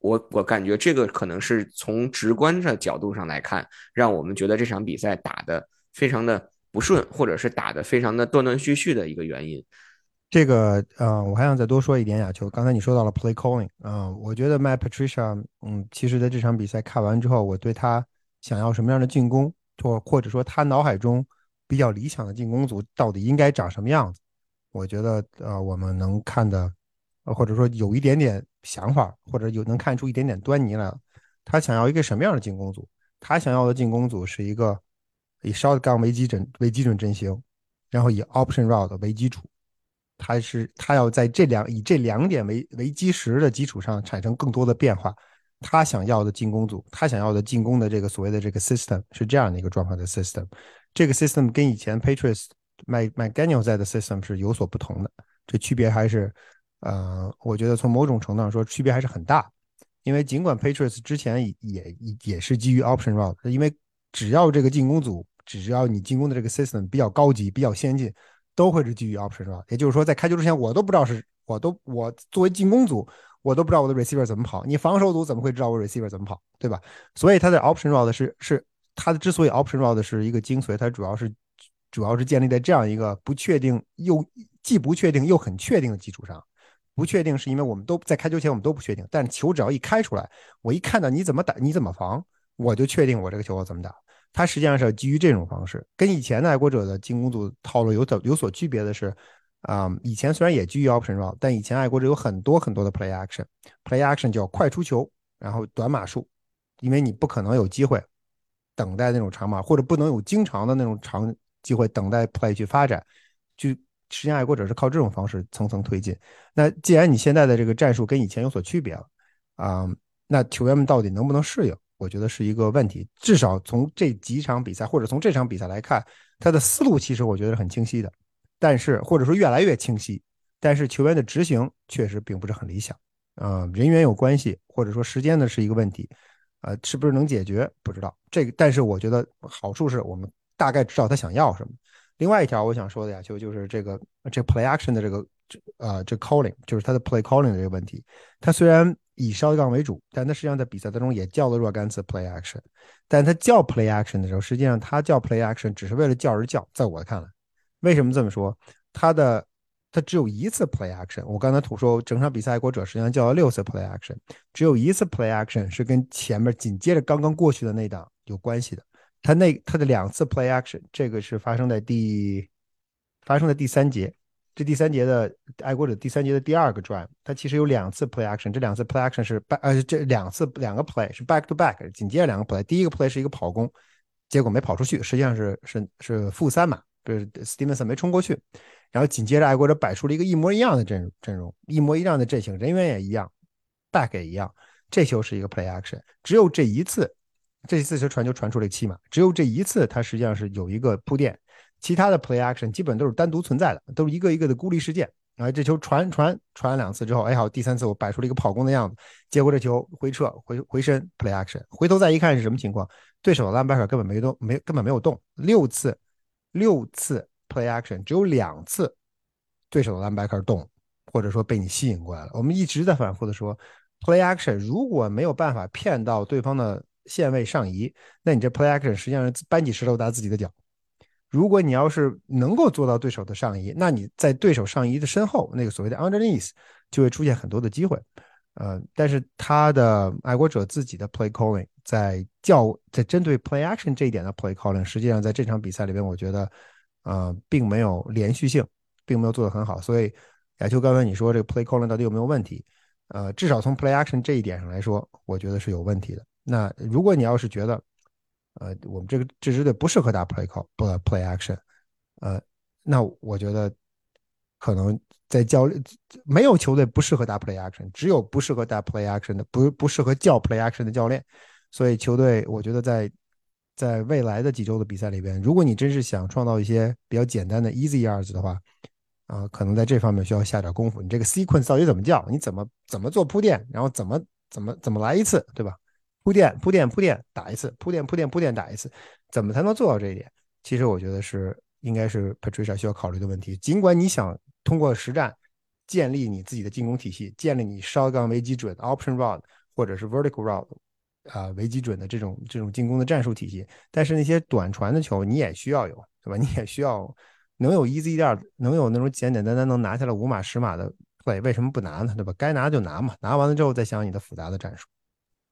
[SPEAKER 1] 我我感觉这个可能是从直观的角度上来看，让我们觉得这场比赛打的非常的不顺，或者是打的非常的断断续续的一个原因。
[SPEAKER 2] 这个，呃，我还想再多说一点呀，就刚才你说到了 play calling，啊，我觉得 Matt Patricia，嗯，其实在这场比赛看完之后，我对他想要什么样的进攻，或或者说他脑海中比较理想的进攻组到底应该长什么样子，我觉得，呃，我们能看的，或者说有一点点想法，或者有能看出一点点端倪来了。他想要一个什么样的进攻组？他想要的进攻组是一个以 shotgun 为基准为基准阵型，然后以 option route 为基础。他是他要在这两以这两点为为基石的基础上产生更多的变化。他想要的进攻组，他想要的进攻的这个所谓的这个 system 是这样的一个状况的 system。这个 system 跟以前 Patriots Mike McDaniel 在的 system 是有所不同的。这区别还是，呃，我觉得从某种程度上说，区别还是很大。因为尽管 Patriots 之前也也也是基于 option route，因为只要这个进攻组，只要你进攻的这个 system 比较高级、比较先进。都会是基于 option 是吧？也就是说，在开球之前，我都不知道是，我都我作为进攻组，我都不知道我的 receiver 怎么跑。你防守组怎么会知道我 receiver 怎么跑，对吧？所以它的 option route 是是它的之所以 option route 是一个精髓，它主要是主要是建立在这样一个不确定又既不确定又很确定的基础上。不确定是因为我们都在开球前我们都不确定，但球只要一开出来，我一看到你怎么打你怎么防，我就确定我这个球我怎么打。它实际上是基于这种方式，跟以前的爱国者的进攻组套路有所有所区别的是，啊，以前虽然也基于 option route，但以前爱国者有很多很多的 play action，play action 叫快出球，然后短码数，因为你不可能有机会等待那种长码，或者不能有经常的那种长机会等待 play 去发展，去实际上爱国者是靠这种方式层层推进。那既然你现在的这个战术跟以前有所区别了，啊，那球员们到底能不能适应？我觉得是一个问题，至少从这几场比赛或者从这场比赛来看，他的思路其实我觉得是很清晰的，但是或者说越来越清晰，但是球员的执行确实并不是很理想，啊，人员有关系，或者说时间呢是一个问题，啊，是不是能解决不知道这个，但是我觉得好处是我们大概知道他想要什么。另外一条我想说的呀，就就是这个这 play action 的这个这呃这 calling，就是他的 play calling 的这个问题，他虽然。以烧杠为主，但他实际上在比赛当中也叫了若干次 play action。但他叫 play action 的时候，实际上他叫 play action 只是为了叫而叫。在我看来，为什么这么说？他的他只有一次 play action。我刚才吐说，整场比赛爱国者实际上叫了六次 play action，只有一次 play action 是跟前面紧接着刚刚过去的那档有关系的。他那他的两次 play action，这个是发生在第发生在第三节。这第三节的爱国者第三节的第二个 drive，它其实有两次 play action，这两次 play action 是 back，呃，这两次两个 play 是 back to back，紧接着两个 play，第一个 play 是一个跑攻，结果没跑出去，实际上是是是负三码，就是 Stevenson 没冲过去，然后紧接着爱国者摆出了一个一模一样的阵阵容，一模一样的阵型，人员也一样，back 也一样，这球是一个 play action，只有这一次这一次是传球传出了七码，只有这一次他实际上是有一个铺垫，其他的 play action 基本都是单独存在的，都是一个一个的孤立事件。啊，这球传传传了两次之后，哎好，第三次我摆出了一个跑攻的样子，结果这球回撤回回身 play action，回头再一看是什么情况？对手的 linebacker 根本没动，没根本没有动，六次六次 play action 只有两次对手的 linebacker 动，或者说被你吸引过来了。我们一直在反复的说，play action 如果没有办法骗到对方的线位上移，那你这 play action 实际上是搬起石头砸自己的脚。如果你要是能够做到对手的上移，那你在对手上移的身后，那个所谓的 underneath 就会出现很多的机会。呃，但是他的爱国者自己的 play calling 在教在针对 play action 这一点的 play calling，实际上在这场比赛里边，我觉得呃并没有连续性，并没有做得很好。所以亚秋刚才你说这个 play calling 到底有没有问题？呃，至少从 play action 这一点上来说，我觉得是有问题的。那如果你要是觉得，呃，我们这个这支队不适合打 play call 不 play action，呃，那我觉得可能在教没有球队不适合打 play action，只有不适合打 play action 的不不适合叫 play action 的教练。所以球队我觉得在在未来的几周的比赛里边，如果你真是想创造一些比较简单的 easy yards 的话，啊，可能在这方面需要下点功夫。你这个 sequence 到底怎么叫？你怎么怎么做铺垫？然后怎么怎么怎么来一次，对吧？铺垫铺垫铺垫打一次，铺垫铺垫铺垫打一次，怎么才能做到这一点？其实我觉得是应该是 Patricia 需要考虑的问题。尽管你想通过实战建立你自己的进攻体系，建立你 shotgun 为基准 option route 或者是 vertical route 啊为基准的这种这种进攻的战术体系，但是那些短传的球你也需要有，对吧？你也需要能有 easy 点，能有那种简简单单能拿下来五码十码的 play，为什么不拿呢？对吧？该拿就拿嘛，拿完了之后再想你的复杂的战术。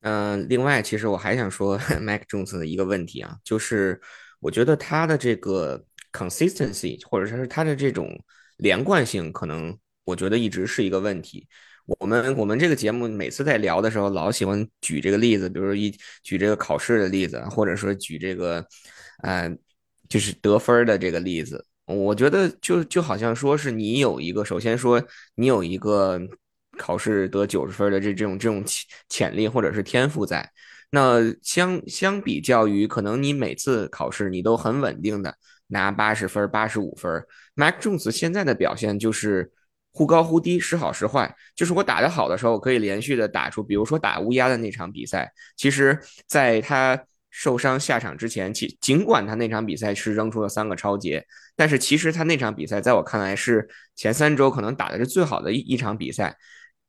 [SPEAKER 1] 嗯，另外，其实我还想说 Mac Jones 的一个问题啊，就是我觉得他的这个 consistency，或者说是他的这种连贯性，可能我觉得一直是一个问题。我们我们这个节目每次在聊的时候，老喜欢举这个例子，比如说一举这个考试的例子，或者说举这个，呃，就是得分的这个例子。我觉得就就好像说是你有一个，首先说你有一个。考试得九十分的这这种这种潜潜力或者是天赋在，那相相比较于可能你每次考试你都很稳定的拿八十分八十五分，Mac Jones 现在的表现就是忽高忽低时好时坏，就是我打得好的时候我可以连续的打出，比如说打乌鸦的那场比赛，其实在他受伤下场之前，其尽管他那场比赛是扔出了三个超节，但是其实他那场比赛在我看来是前三周可能打的是最好的一一场比赛。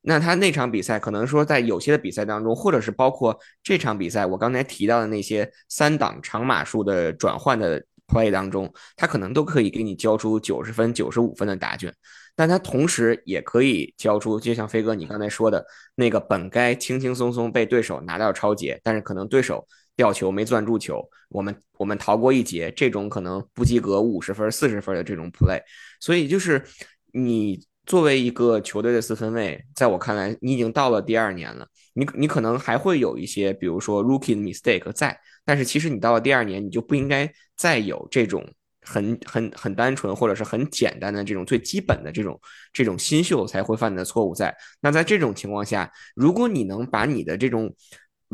[SPEAKER 1] 那他那场比赛可能说，在有些的比赛当中，或者是包括这场比赛，我刚才提到的那些三档长码数的转换的 play 当中，他可能都可以给你交出九十分、九十五分的答卷，但他同时也可以交出，就像飞哥你刚才说的那个本该轻轻松松被对手拿到超节，但是可能对手吊球没攥住球，我们我们逃过一劫，这种可能不及格五十分、四十分的这种 play，所以就是你。作为一个球队的四分卫，在我看来，你已经到了第二年了。你你可能还会有一些，比如说 rookie 的 mistake 在，但是其实你到了第二年，你就不应该再有这种很很很单纯或者是很简单的这种最基本的这种这种新秀才会犯的错误在。那在这种情况下，如果你能把你的这种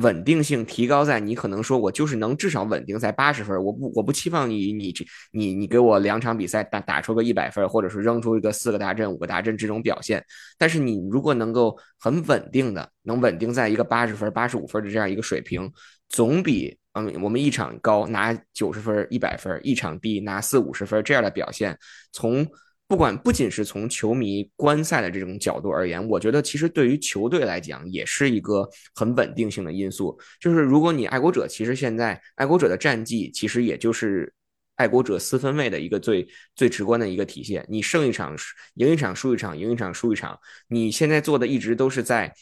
[SPEAKER 1] 稳定性提高在你可能说，我就是能至少稳定在八十分，我不我不期望你你这你你给我两场比赛打打出个一百分，或者是扔出一个四个大阵五个大阵这种表现。但是你如果能够很稳定的能稳定在一个八十分八十五分的这样一个水平，总比嗯我们一场高拿九十分一百分，一场低拿四五十分这样的表现从。不管不仅是从球迷观赛的这种角度而言，我觉得其实对于球队来讲也是一个很稳定性的因素。就是如果你爱国者，其实现在爱国者的战绩其实也就是爱国者四分卫的一个最最直观的一个体现。你胜一场赢一场输一场赢一场输一场，你现在做的一直都是在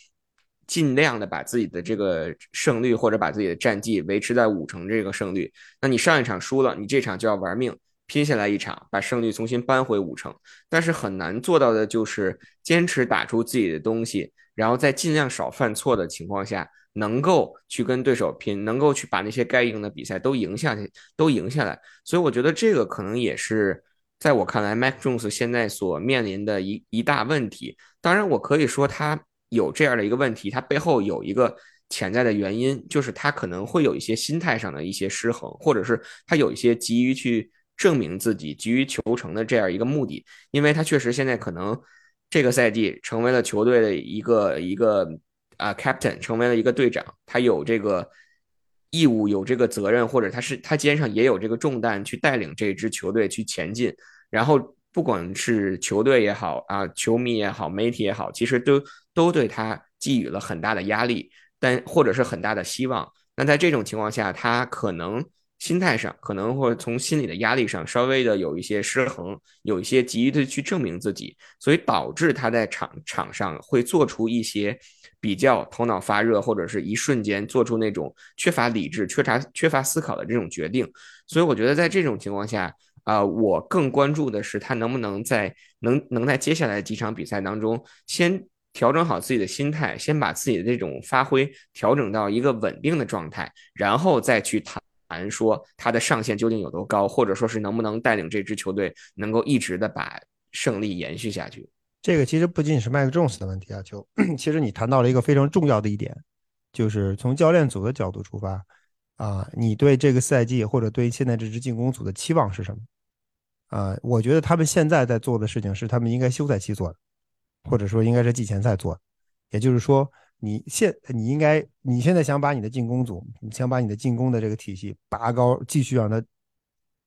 [SPEAKER 1] 尽量的把自己的这个胜率或者把自己的战绩维持在五成这个胜率。那你上一场输了，你这场就要玩命。拼下来一场，把胜率重新扳回五成，但是很难做到的就是坚持打出自己的东西，然后在尽量少犯错的情况下，能够去跟对手拼，能够去把那些该赢的比赛都赢下去，都赢下来。所以我觉得这个可能也是在我看来，Mac Jones 现在所面临的一一大问题。当然，我可以说他有这样的一个问题，他背后有一个潜在的原因，就是他可能会有一些心态上的一些失衡，或者是他有一些急于去证明自己、急于求成的这样一个目的，因为他确实现在可能这个赛季成为了球队的一个一个啊 captain，成为了一个队长，他有这个义务、有这个责任，或者他是他肩上也有这个重担去带领这支球队去前进，然后。不管是球队也好啊，球迷也好，媒体也好，其实都都对他寄予了很大的压力，但或者是很大的希望。那在这种情况下，他可能心态上，可能或者从心理的压力上，稍微的有一些失衡，有一些急于的去证明自己，所以导致他在场场上会做出一些比较头脑发热，或者是一瞬间做出那种缺乏理智、缺乏缺乏思考的这种决定。所以我觉得在这种情况下。啊，我更关注的是他能不能在能能在接下来几场比赛当中，先调整好自己的心态，先把自己的这种发挥调整到一个稳定的状态，然后再去谈谈说他的上限究竟有多高，或者说是能不能带领这支球队能够一直的把胜利延续下去。
[SPEAKER 2] 这个其实不仅仅是麦克琼斯的问题啊，就 其实你谈到了一个非常重要的一点，就是从教练组的角度出发。啊，你对这个赛季或者对现在这支进攻组的期望是什么？啊，我觉得他们现在在做的事情是他们应该休赛期做的，或者说应该是季前赛做的。也就是说，你现你应该你现在想把你的进攻组，你想把你的进攻的这个体系拔高，继续让它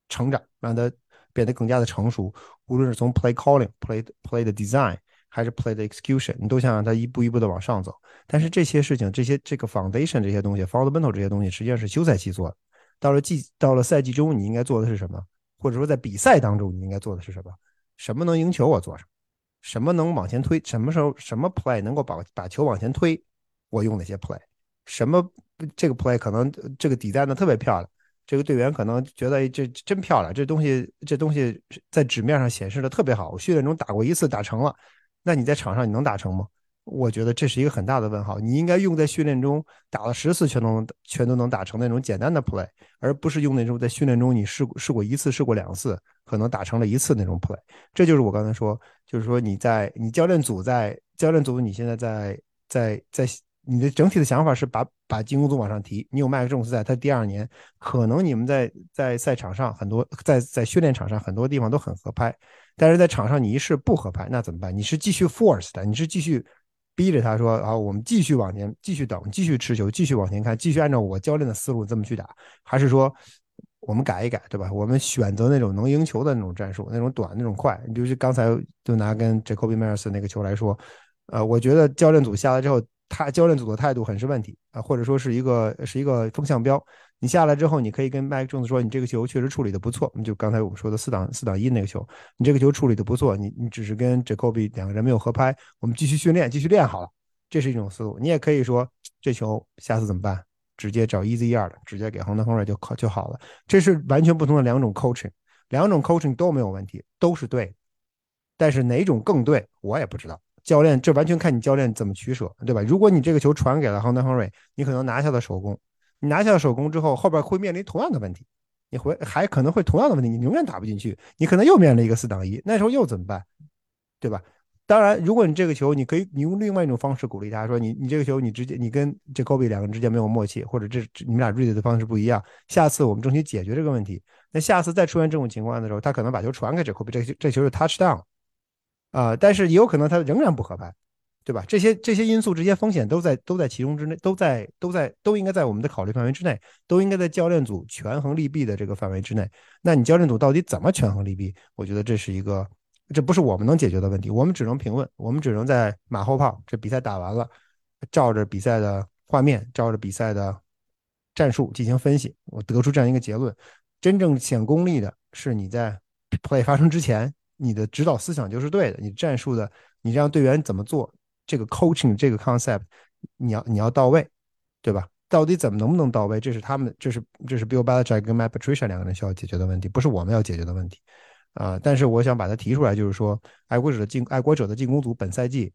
[SPEAKER 2] 成长，让它变得更加的成熟。无论是从 play calling、play play 的 design。还是 play 的 execution，你都想让它一步一步的往上走。但是这些事情，这些这个 foundation 这些东西，fundamental 这些东西，实际上是休赛期做的。到了季到了赛季中，你应该做的是什么？或者说在比赛当中，你应该做的是什么？什么能赢球，我做什么？什么能往前推？什么时候什么 play 能够把把球往前推？我用哪些 play？什么这个 play 可能这个底带呢特别漂亮，这个队员可能觉得这真漂亮，这东西这东西在纸面上显示的特别好，我训练中打过一次，打成了。那你在场上你能打成吗？我觉得这是一个很大的问号。你应该用在训练中打了十次全都能全都能打成那种简单的 play，而不是用那种在训练中你试过试过一次试过两次可能打成了一次那种 play。这就是我刚才说，就是说你在你教练组在教练组你现在在在在你的整体的想法是把把进攻组往上提。你有麦克琼斯在，他第二年可能你们在在赛场上很多在在训练场上很多地方都很合拍。但是在场上你一试不合拍，那怎么办？你是继续 force 的，你是继续逼着他说啊，我们继续往前，继续等，继续持球，继续往前看，继续按照我教练的思路这么去打，还是说我们改一改，对吧？我们选择那种能赢球的那种战术，那种短，那种快。你比如刚才就拿跟 Jacoby Myers 那个球来说，呃，我觉得教练组下来之后，他教练组的态度很是问题啊，或者说是一个是一个风向标。你下来之后，你可以跟麦克琼斯说，你这个球确实处理的不错。就刚才我们说的四档四档一那个球，你这个球处理的不错。你你只是跟 Jacoby 两个人没有合拍，我们继续训练，继续练好了，这是一种思路。你也可以说，这球下次怎么办？直接找 Easy Yard，直接给亨德亨瑞就好就好了。这是完全不同的两种 coaching，两种 coaching 都没有问题，都是对。但是哪种更对，我也不知道。教练，这完全看你教练怎么取舍，对吧？如果你这个球传给了亨德亨瑞，你可能拿下了首攻。你拿下了首攻之后，后边会面临同样的问题，你会还可能会同样的问题，你永远打不进去，你可能又面临一个四挡一，那时候又怎么办？对吧？当然，如果你这个球，你可以你用另外一种方式鼓励他说，你你这个球你直接你跟这 Kobe 两个人之间没有默契，或者这你们俩 read 的方式不一样，下次我们争取解决这个问题。那下次再出现这种情况的时候，他可能把球传给这 Kobe，这这球是 touchdown 啊，但是也有可能他仍然不合拍。对吧？这些这些因素、这些风险都在都在其中之内，都在都在都应该在我们的考虑范围之内，都应该在教练组权衡利弊的这个范围之内。那你教练组到底怎么权衡利弊？我觉得这是一个，这不是我们能解决的问题。我们只能评论，我们只能在马后炮。这比赛打完了，照着比赛的画面，照着比赛的战术进行分析，我得出这样一个结论：真正显功力的是你在 play 发生之前，你的指导思想就是对的，你战术的，你让队员怎么做。这个 coaching 这个 concept，你要你要到位，对吧？到底怎么能不能到位？这是他们，这是这是 Bill Belichick 跟 Matt Patricia 两个人需要解决的问题，不是我们要解决的问题啊。但是我想把它提出来，就是说，爱国者的进爱国者的进攻组本赛季，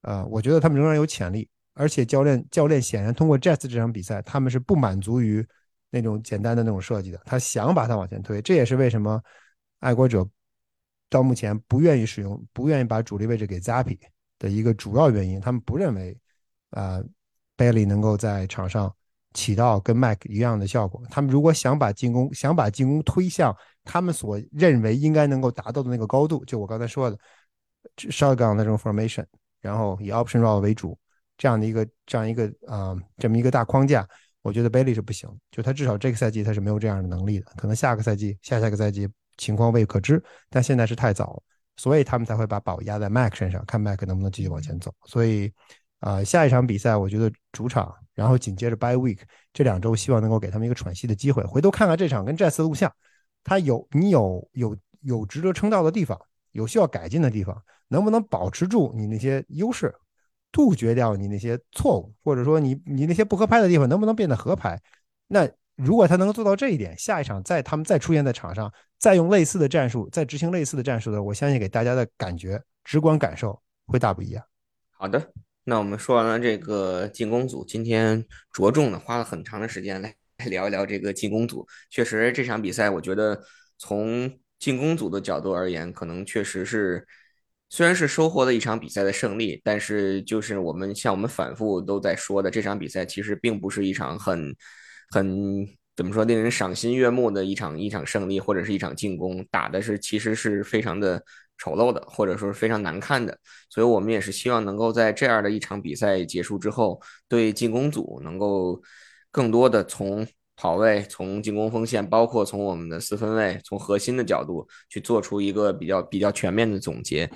[SPEAKER 2] 啊，我觉得他们仍然有潜力，而且教练教练显然通过 Jets 这场比赛，他们是不满足于那种简单的那种设计的，他想把它往前推。这也是为什么爱国者到目前不愿意使用，不愿意把主力位置给 Zappy。的一个主要原因，他们不认为，啊 Bailey 能够在场上起到跟 Mac 一样的效果。他们如果想把进攻想把进攻推向他们所认为应该能够达到的那个高度，就我刚才说的 shotgun 的这种 formation，然后以 option roll 为主这样的一个这样一个啊这么一个大框架，我觉得 Bailey 是不行，就他至少这个赛季他是没有这样的能力的，可能下个赛季下下个赛季情况未可知，但现在是太早了，所以他们才会把宝压在 Mac 身上，看 Mac 能不能继续往前走。所以啊，下一场比赛我觉得主场，然后紧接着 By Week 这两周，希望能够给他们一个喘息的机会。回头看看这场跟 Jazz 的录像，他有你有有有值得称道的地方，有需要改进的地方，能不能保持住你那些优势，杜绝掉你那些错误，或者说你你那些不合拍的地方能不能变得合拍？那如果他能够做到这一点，下一场再他们再出现在场上，再用类似的战术，再执行类似的战术的，我相信给大家的感觉、直观感受会大不一样。
[SPEAKER 1] 好的，那我们说完了这个进攻组，今天着重的花了很长的时间来聊一聊这个进攻组。确实这场比赛，我觉得从进攻组的角度而言，可能确实是虽然是收获了一场比赛的胜利，但是就是我们像我们反复都在说的，这场比赛其实并不是一场很。很怎么说，令人赏心悦目的一场一场胜利，或者是一场进攻，打的是其实是非常的丑陋的，或者说是非常难看的。所以我们也是希望能够在这样的一场比赛结束之后，对进攻组能够更多的从跑位、从进攻锋线，包括从我们的四分卫、从核心的角度去做出一个比较比较全面的总结。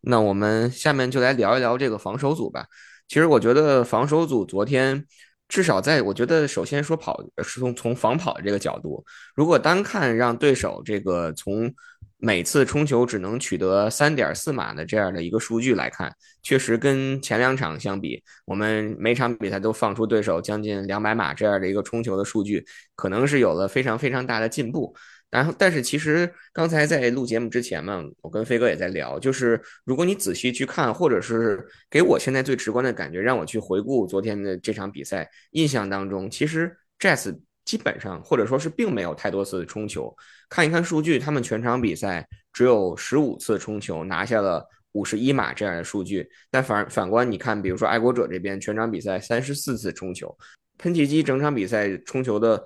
[SPEAKER 1] 那我们下面就来聊一聊这个防守组吧。其实我觉得防守组昨天。至少在我觉得，首先说跑是从从防跑这个角度，如果单看让对手这个从每次冲球只能取得三点四码的这样的一个数据来看，确实跟前两场相比，我们每场比赛都放出对手将近两百码这样的一个冲球的数据，可能是有了非常非常大的进步。然后，但是其实刚才在录节目之前嘛，我跟飞哥也在聊，就是如果你仔细去看，或者是给我现在最直观的感觉，让我去回顾昨天的这场比赛，印象当中，其实 Jazz 基本上或者说是并没有太多次冲球。看一看数据，他们全场比赛只有十五次冲球，拿下了五十一码这样的数据。但反反观你看，比如说爱国者这边全场比赛三十四次冲球，喷气机整场比赛冲球的。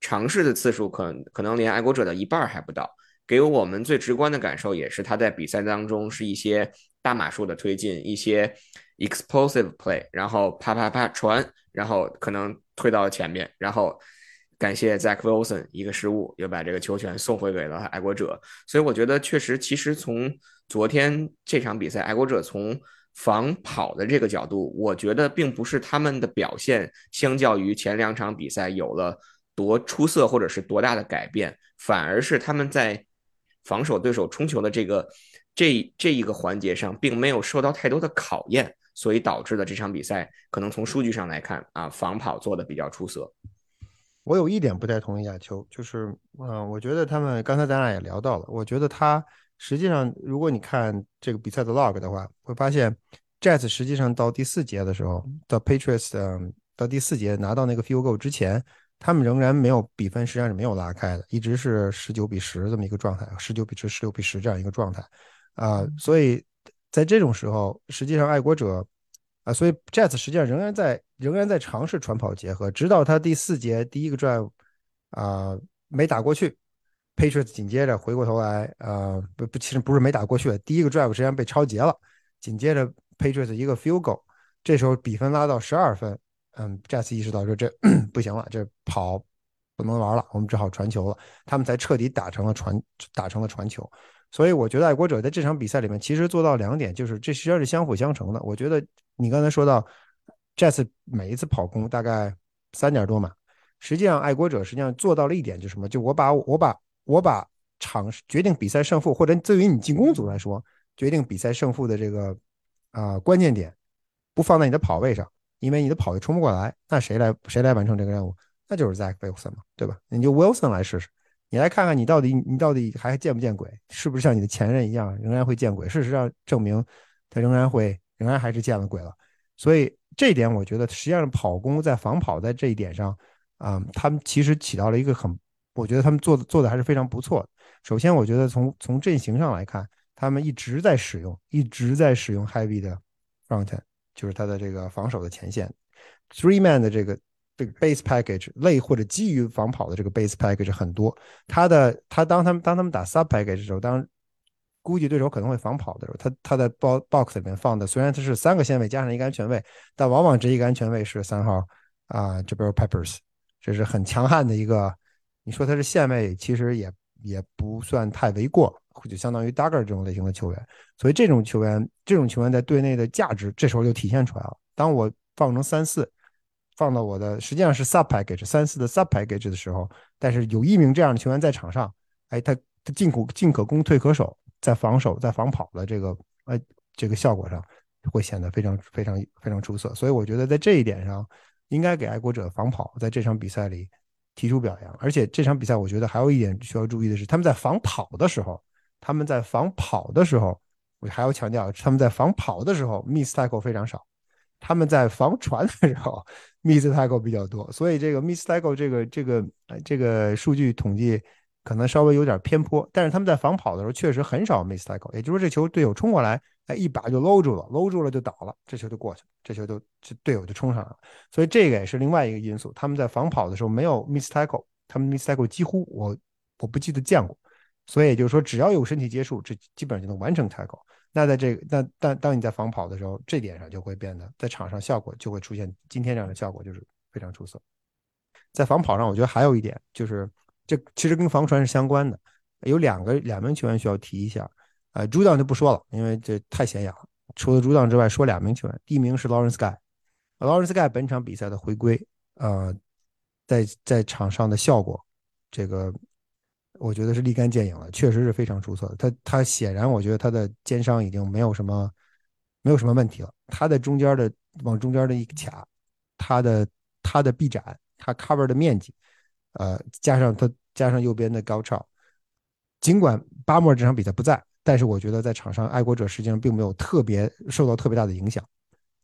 [SPEAKER 1] 尝试的次数可可能连爱国者的一半还不到，给我们最直观的感受也是他在比赛当中是一些大码数的推进，一些 explosive play，然后啪啪啪传，然后可能推到了前面，然后感谢 Zach Wilson 一个失误又把这个球权送回给了爱国者，所以我觉得确实，其实从昨天这场比赛，爱国者从防跑的这个角度，我觉得并不是他们的表现相较于前两场比赛有了。多出色或者是多大的改变，反而是他们在防守对手冲球的这个这这一个环节上，并没有受到太多的考验，所以导致了这场比赛可能从数据上来看啊，防跑做的比较出色。
[SPEAKER 2] 我有一点不太同意亚秋，就是嗯，我觉得他们刚才咱俩也聊到了，我觉得他实际上如果你看这个比赛的 log 的话，会发现 Jazz 实际上到第四节的时候，到 Patriots 嗯到第四节拿到那个 field goal 之前。他们仍然没有比分，实际上是没有拉开的，一直是十九比十这么一个状态，十九比十、十六比十这样一个状态，啊，所以在这种时候，实际上爱国者啊，所以 Jets 实际上仍然在仍然在尝试传跑结合，直到他第四节第一个 drive 啊没打过去，Patriots 紧接着回过头来，啊不不，其实不是没打过去，第一个 drive 实际上被超截了，紧接着 Patriots 一个 field goal，这时候比分拉到十二分。嗯，再次意识到说这 不行了，这跑不能玩了，我们只好传球了。他们才彻底打成了传，打成了传球。所以我觉得爱国者在这场比赛里面其实做到两点，就是这实际上是相辅相成的。我觉得你刚才说到，Jazz 每一次跑攻大概三点多码，实际上爱国者实际上做到了一点，就是什么？就我把我把我把场决定比赛胜负，或者对于你进攻组来说，决定比赛胜负的这个啊关键点，不放在你的跑位上。因为你的跑位冲不过来，那谁来谁来完成这个任务？那就是 Zach Wilson 嘛，对吧？你就 Wilson 来试试，你来看看你到底你到底还见不见鬼？是不是像你的前任一样仍然会见鬼？事实上证明他仍然会仍然还是见了鬼了。所以这一点我觉得实际上跑攻在防跑在这一点上啊，他们其实起到了一个很，我觉得他们做的做的还是非常不错的。首先，我觉得从从阵型上来看，他们一直在使用一直在使用 Heavy 的 Front。就是他的这个防守的前线，three man 的这个这个 base package 类或者基于防跑的这个 base package 很多。他的他当他们当他们打 sub package 的时候，当估计对手可能会防跑的时候，他他在 box box 里面放的虽然它是三个线位加上一个安全位，但往往这一个安全位是三号啊 j a b r i l Peppers，这是很强悍的一个。你说他是线位，其实也也不算太为过，就相当于 Dagger 这种类型的球员。所以这种球员，这种球员在队内的价值，这时候就体现出来了。当我放成三四，放到我的实际上是 sub package 三四的 sub package 的时候，但是有一名这样的球员在场上，哎，他他进可进可攻，退可守。在防守、在防跑的这个呃这个效果上，会显得非常非常非常出色。所以我觉得在这一点上，应该给爱国者防跑在这场比赛里提出表扬。而且这场比赛，我觉得还有一点需要注意的是，他们在防跑的时候，他们在防跑的时候，我还要强调，他们在防跑的时候 miss tackle 非常少，他们在防传的时候 miss tackle 比较多。所以这个 miss tackle 这个这个这个数据统计。可能稍微有点偏颇，但是他们在防跑的时候确实很少 miss tackle，也就是说这球队友冲过来，哎，一把就搂住了，搂住了就倒了，这球就过去了，这球就这队友就冲上来了，所以这个也是另外一个因素。他们在防跑的时候没有 miss tackle，他们 miss tackle 几乎我我不记得见过，所以也就是说只要有身体接触，这基本上就能完成 tackle。那在这个那但当你在防跑的时候，这点上就会变得在场上效果就会出现今天这样的效果，就是非常出色。在防跑上，我觉得还有一点就是。这其实跟防传是相关的，有两个两名球员需要提一下，呃，朱当就不说了，因为这太显眼了。除了朱当之外，说两名球员，第一名是 Lawrence Guy，Lawrence Guy 本场比赛的回归，呃，在在场上的效果，这个我觉得是立竿见影了，确实是非常出色的。他他显然，我觉得他的肩伤已经没有什么没有什么问题了。他的中间的往中间的一卡，他的他的臂展，他 cover 的面积，呃，加上他。加上右边的高超，尽管巴莫尔这场比赛不在，但是我觉得在场上爱国者实际上并没有特别受到特别大的影响，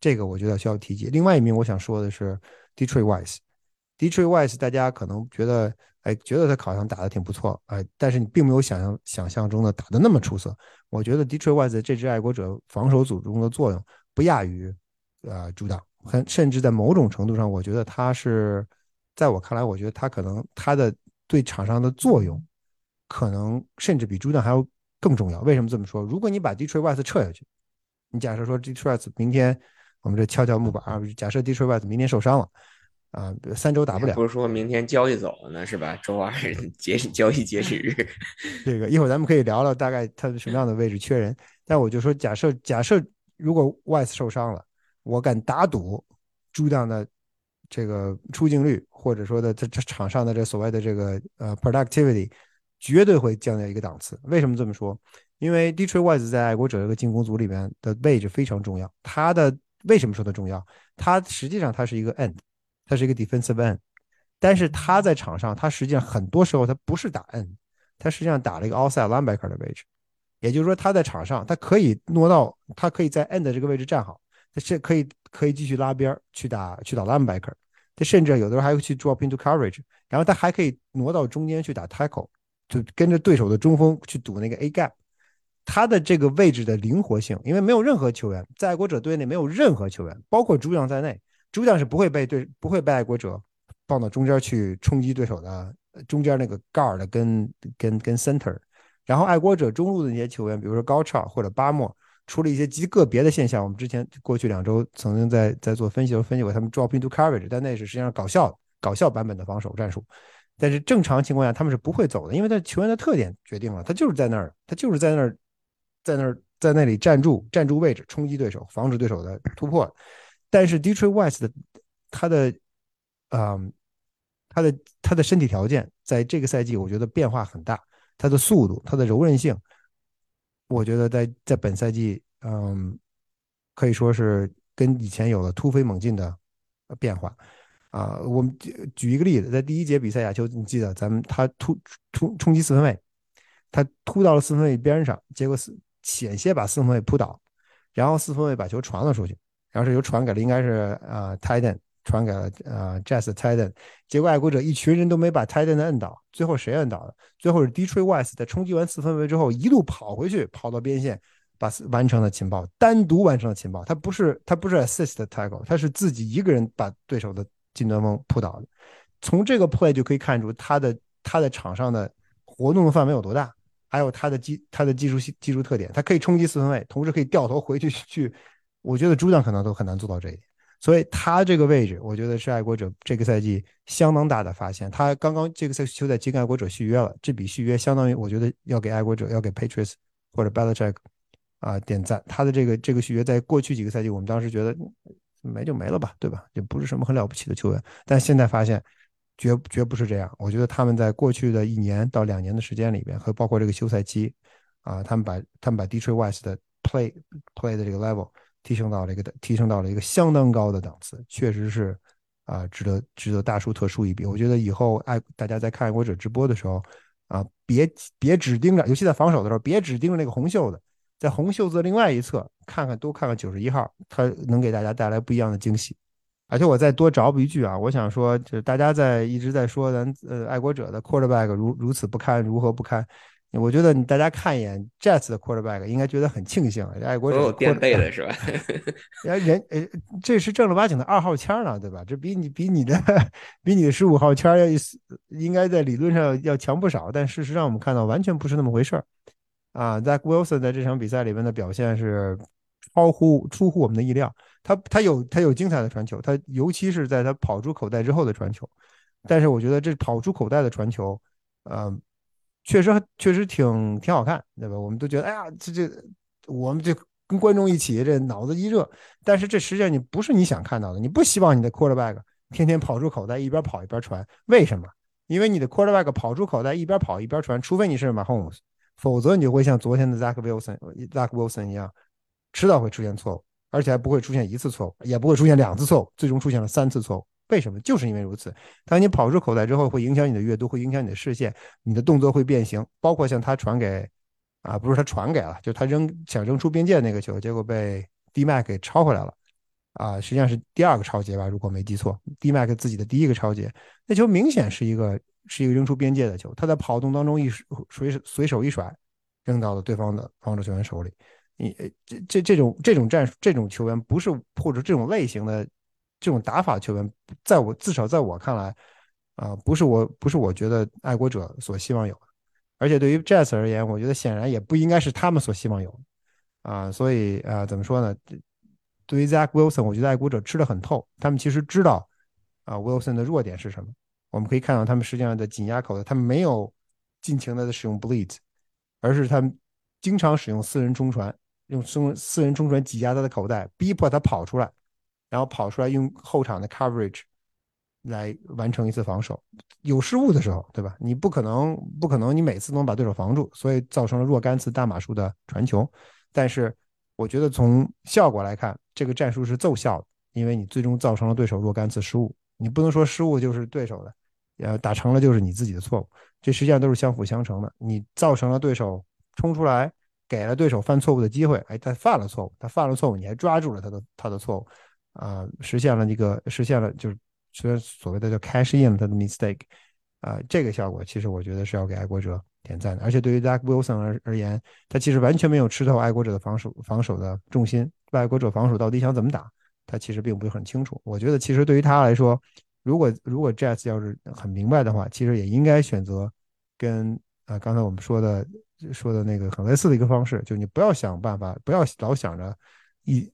[SPEAKER 2] 这个我觉得需要提及。另外一名我想说的是 Detroit Wise，Detroit Wise 大家可能觉得哎觉得他好像打的挺不错哎，但是你并没有想象想象中的打的那么出色。我觉得 Detroit Wise 这支爱国者防守组中的作用不亚于呃主党，很甚至在某种程度上，我觉得他是在我看来，我觉得他可能他的。对场上的作用，可能甚至比朱将还要更重要。为什么这么说？如果你把 Detroit Wise 撤下去，你假设说 Detroit 明天我们这敲敲木板，假设 Detroit Wise 明天受伤了啊，三周打不了，
[SPEAKER 1] 不是说明天交易走了呢，是吧？周二 截止交易截止日。
[SPEAKER 2] 这个一会儿咱们可以聊聊大概他的什么样的位置缺人。但我就说，假设假设如果 Wise 受伤了，我敢打赌朱将的。这个出镜率，或者说的这这场上的这所谓的这个呃 productivity，绝对会降到一个档次。为什么这么说？因为 Detroit Wise 在爱国者这个进攻组里面的位置非常重要。他的为什么说它重要？他实际上他是一个 end，他是一个 defensive end，但是他在场上，他实际上很多时候他不是打 end，他实际上打了一个 outside linebacker 的位置。也就是说，他在场上，他可以挪到，他可以在 end 这个位置站好。他是可以可以继续拉边去打去打 linebacker，他甚至有的时候还会去 drop into coverage，然后他还可以挪到中间去打 tackle，就跟着对手的中锋去堵那个 A gap。他的这个位置的灵活性，因为没有任何球员在爱国者队内没有任何球员，包括主将在内，主将是不会被对不会被爱国者放到中间去冲击对手的中间那个 guard 跟跟跟 center。然后爱国者中路的那些球员，比如说高超或者巴莫。出了一些极个别的现象，我们之前过去两周曾经在在做分析的时候分析过，他们 drop into coverage，但那是实际上搞笑搞笑版本的防守战术。但是正常情况下他们是不会走的，因为他球员的特点决定了，他就是在那儿，他就是在那儿，在那儿在那里站住站住位置，冲击对手，防止对手的突破。但是 Detroit West 的他的嗯他的他的身体条件在这个赛季我觉得变化很大，他的速度，他的柔韧性。我觉得在在本赛季，嗯，可以说是跟以前有了突飞猛进的变化啊。我们举举一个例子，在第一节比赛，亚秋，你记得咱们他突突冲击四分卫，他突到了四分卫边上，结果是险些把四分卫扑倒，然后四分卫把球传了出去，然后这球传给了应该是啊 Titan。传给了呃 Jazz Titan，结果爱国者一群人都没把 Titan 摁倒，最后谁摁倒的？最后是 Detroit West 在冲击完四分卫之后，一路跑回去，跑到边线，把完成的情报，单独完成的情报，他不是他不是 assist tackle，他是自己一个人把对手的近端锋扑倒的。从这个 play 就可以看出他的他在场上的活动的范围有多大，还有他的技他的技术技术特点，他可以冲击四分卫，同时可以掉头回去去。我觉得朱将可能都很难做到这一点，所以他这个位置，我觉得是爱国者这个赛季相当大的发现。他刚刚这个赛季就在跟爱国者续约了，这笔续约相当于我觉得要给爱国者要给 Patriots 或者 Belichick 啊点赞。他的这个这个续约在过去几个赛季，我们当时觉得没就没了吧，对吧？也不是什么很了不起的球员，但现在发现。绝绝不是这样，我觉得他们在过去的一年到两年的时间里边，和包括这个休赛期，啊，他们把他们把 Detroit West 的 play play 的这个 level 提升到了一个提升到了一个相当高的档次，确实是啊，值得值得大书特书一笔。我觉得以后爱大家在看爱国者直播的时候，啊，别别只盯着，尤其在防守的时候，别只盯着那个红袖子，在红袖子另外一侧看看，多看看九十一号，他能给大家带来不一样的惊喜。而且我再多找补一句啊，我想说，就是大家在一直在说咱呃爱国者的 quarterback 如如此不堪，如何不堪？我觉得你大家看一眼 Jets 的 quarterback，应该觉得很庆幸，爱国者
[SPEAKER 1] 有垫背的是吧？
[SPEAKER 2] 人人呃，这是正儿八经的二号签了，对吧？这比你比你的比你的十五号签要应该在理论上要强不少，但事实上我们看到完全不是那么回事儿啊。Zach Wilson 在这场比赛里面的表现是超乎出乎我们的意料。他他有他有精彩的传球，他尤其是在他跑出口袋之后的传球，但是我觉得这跑出口袋的传球，呃，确实确实挺挺好看，对吧？我们都觉得，哎呀，这这，我们这跟观众一起，这脑子一热。但是这实际上你不是你想看到的，你不希望你的 quarterback 天天跑出口袋，一边跑一边传。为什么？因为你的 quarterback 跑出口袋，一边跑一边传，除非你是马 Holmes，否则你就会像昨天的 Zach Wilson，Zach Wilson 一样，迟早会出现错误。而且还不会出现一次错误，也不会出现两次错误，最终出现了三次错误。为什么？就是因为如此。当你跑出口袋之后，会影响你的阅读，会影响你的视线，你的动作会变形。包括像他传给，啊，不是他传给了，就他扔想扔出边界那个球，结果被 D Mac 给抄回来了。啊，实际上是第二个超节吧，如果没记错，D Mac 自己的第一个超节，那球明显是一个是一个扔出边界的球，他在跑动当中一随随手一甩，扔到了对方的防守球员手里。你这这这种这种战术这种球员不是或者这种类型的这种打法球员，在我至少在我看来啊，不是我不是我觉得爱国者所希望有的，而且对于 Jets 而言，我觉得显然也不应该是他们所希望有的啊，所以啊，怎么说呢？对于 Zach Wilson，我觉得爱国者吃的很透，他们其实知道啊 Wilson 的弱点是什么。我们可以看到他们实际上的紧压口的，他们没有尽情的使用 Bleed，而是他们经常使用私人冲传。用私私人冲传挤压他的口袋，逼迫他跑出来，然后跑出来用后场的 coverage 来完成一次防守。有失误的时候，对吧？你不可能不可能你每次都能把对手防住，所以造成了若干次大码数的传球。但是我觉得从效果来看，这个战术是奏效的，因为你最终造成了对手若干次失误。你不能说失误就是对手的，呃，打成了就是你自己的错误。这实际上都是相辅相成的。你造成了对手冲出来。给了对手犯错误的机会，哎，他犯了错误，他犯了错误，你还抓住了他的他的错误，啊，实现了这个实现了就是虽然所谓的叫 cash in 他的 mistake，啊，这个效果其实我觉得是要给爱国者点赞的。而且对于 Zach Wilson 而而言，他其实完全没有吃透爱国者的防守防守的重心，爱国者防守到底想怎么打，他其实并不是很清楚。我觉得其实对于他来说，如果如果 Jets 要是很明白的话，其实也应该选择跟啊刚才我们说的。说的那个很类似的一个方式，就你不要想办法，不要老想着一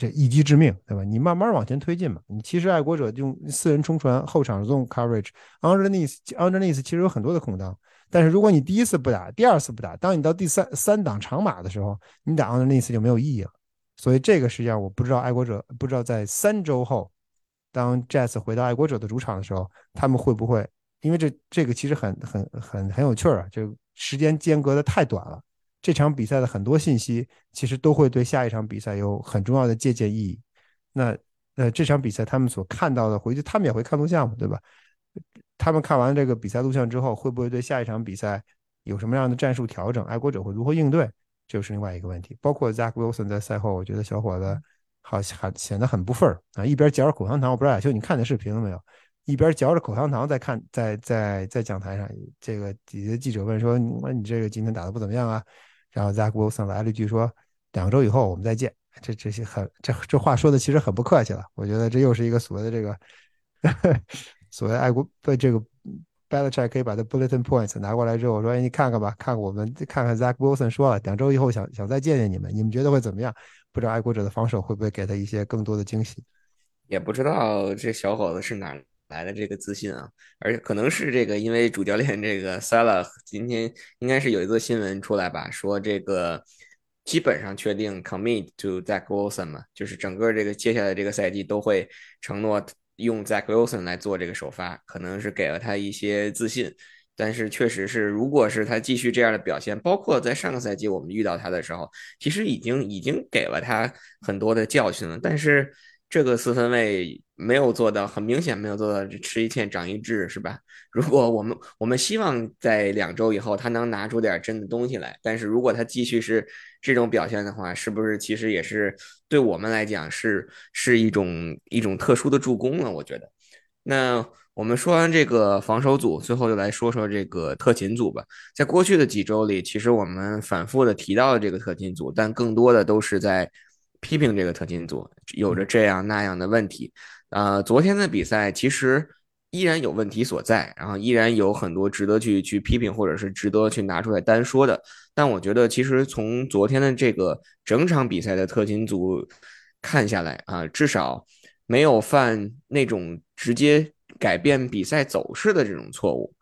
[SPEAKER 2] 这一击致命，对吧？你慢慢往前推进嘛。你其实爱国者用四人冲传后场 zone coverage，underneath underneath 其实有很多的空档，但是如果你第一次不打，第二次不打，当你到第三三档长码的时候，你打 underneath 就没有意义了。所以这个实际上我不知道爱国者不知道在三周后，当 Jets 回到爱国者的主场的时候，他们会不会？因为这这个其实很很很很有趣啊，就。时间间隔的太短了，这场比赛的很多信息其实都会对下一场比赛有很重要的借鉴意义。那呃，这场比赛他们所看到的，回去他们也会看录像嘛，对吧？他们看完这个比赛录像之后，会不会对下一场比赛有什么样的战术调整？爱国者会如何应对？这就是另外一个问题。包括 Zach Wilson 在赛后，我觉得小伙子好像显得很不忿儿啊，一边嚼着口香糖。我不知道亚秋你看那视频了没有？一边嚼着口香糖在看，在在在讲台上，这个底下记者问说：“你你这个今天打的不怎么样啊？”然后 Zach Wilson 来了一句说：“两周以后我们再见。”这这些很这这话说的其实很不客气了。我觉得这又是一个所谓的这个 所谓爱国被这个 Belichick 可以把这 bulletin points 拿过来之后说：“哎，你看看吧，看我们看看 Zach Wilson 说了，两周以后想想再见见你们，你们觉得会怎么样？不知道爱国者的防守会不会给他一些更多的惊喜？
[SPEAKER 1] 也不知道这小伙子是哪来的这个自信啊？而且可能是这个，因为主教练这个 Salah 今天应该是有一个新闻出来吧，说这个。基本上确定 commit to Zach Wilson 嘛，就是整个这个接下来这个赛季都会承诺用 Zach Wilson 来做这个首发，可能是给了他一些自信。但是确实是，如果是他继续这样的表现，包括在上个赛季我们遇到他的时候，其实已经已经给了他很多的教训了。但是这个四分卫没有做到，很明显没有做到吃一堑长一智，是吧？如果我们我们希望在两周以后他能拿出点真的东西来，但是如果他继续是这种表现的话，是不是其实也是对我们来讲是是一种一种特殊的助攻了？我觉得。那我们说完这个防守组，最后就来说说这个特勤组吧。在过去的几周里，其实我们反复的提到了这个特勤组，但更多的都是在批评这个特勤组有着这样那样的问题。呃，昨天的比赛其实。依然有问题所在，然后依然有很多值得去去批评，或者是值得去拿出来单说的。但我觉得，其实从昨天的这个整场比赛的特勤组看下来啊，至少没有犯那种直接改变比赛走势的这种错误。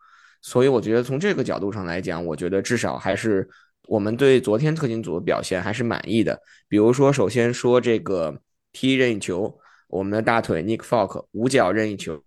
[SPEAKER 1] 所以，我觉得从这个角度上来讲，我觉得至少还是我们对昨天特勤组的表现还是满意的。比如说，首先说这个踢任意球，我们的大腿 Nick Folk 五脚任意球。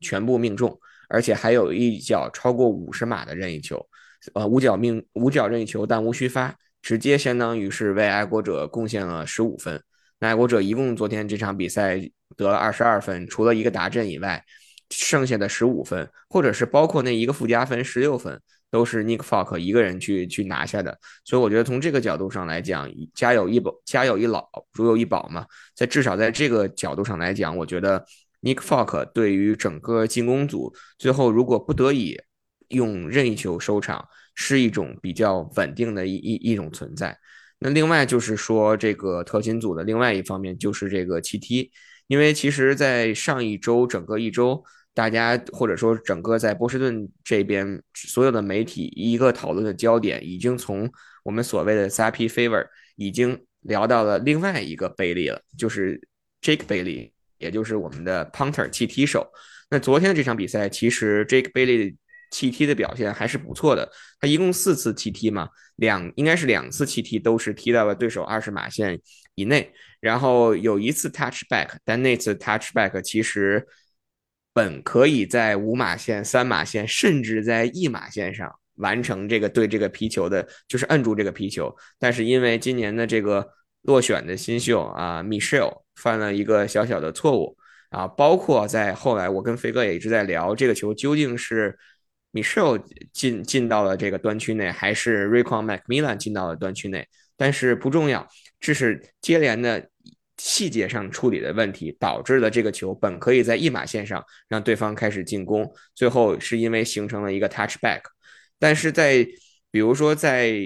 [SPEAKER 1] 全部命中，而且还有一脚超过五十码的任意球，呃，五脚命五脚任意球，但无虚发，直接相当于是为爱国者贡献了十五分。那爱国者一共昨天这场比赛得了二十二分，除了一个达阵以外，剩下的十五分，或者是包括那一个附加分十六分，都是 Nick Folk 一个人去去拿下的。所以我觉得从这个角度上来讲，家有一宝，家有一老，如有一宝嘛，在至少在这个角度上来讲，我觉得。Nick Folk 对于整个进攻组最后如果不得已用任意球收场，是一种比较稳定的一一一种存在。那另外就是说，这个特勤组的另外一方面就是这个气踢，因为其实，在上一周整个一周，大家或者说整个在波士顿这边所有的媒体一个讨论的焦点，已经从我们所谓的 Zappy Favor 已经聊到了另外一个贝利了，就是 Jake Bailey。也就是我们的 punter 气踢手。那昨天的这场比赛，其实 Jake Bailey 气踢的表现还是不错的。他一共四次气踢嘛，两应该是两次气踢都是踢到了对手二十码线以内，然后有一次 touchback，但那次 touchback 其实本可以在五码线、三码线，甚至在一码线上完成这个对这个皮球的，就是摁住这个皮球，但是因为今年的这个落选的新秀啊，Michelle。犯了一个小小的错误啊，包括在后来，我跟飞哥也一直在聊这个球究竟是 Michelle 进进到了这个端区内，还是 Raycon McMillan 进到了端区内，但是不重要，这是接连的细节上处理的问题，导致了这个球本可以在一码线上让对方开始进攻，最后是因为形成了一个 touchback，但是在比如说在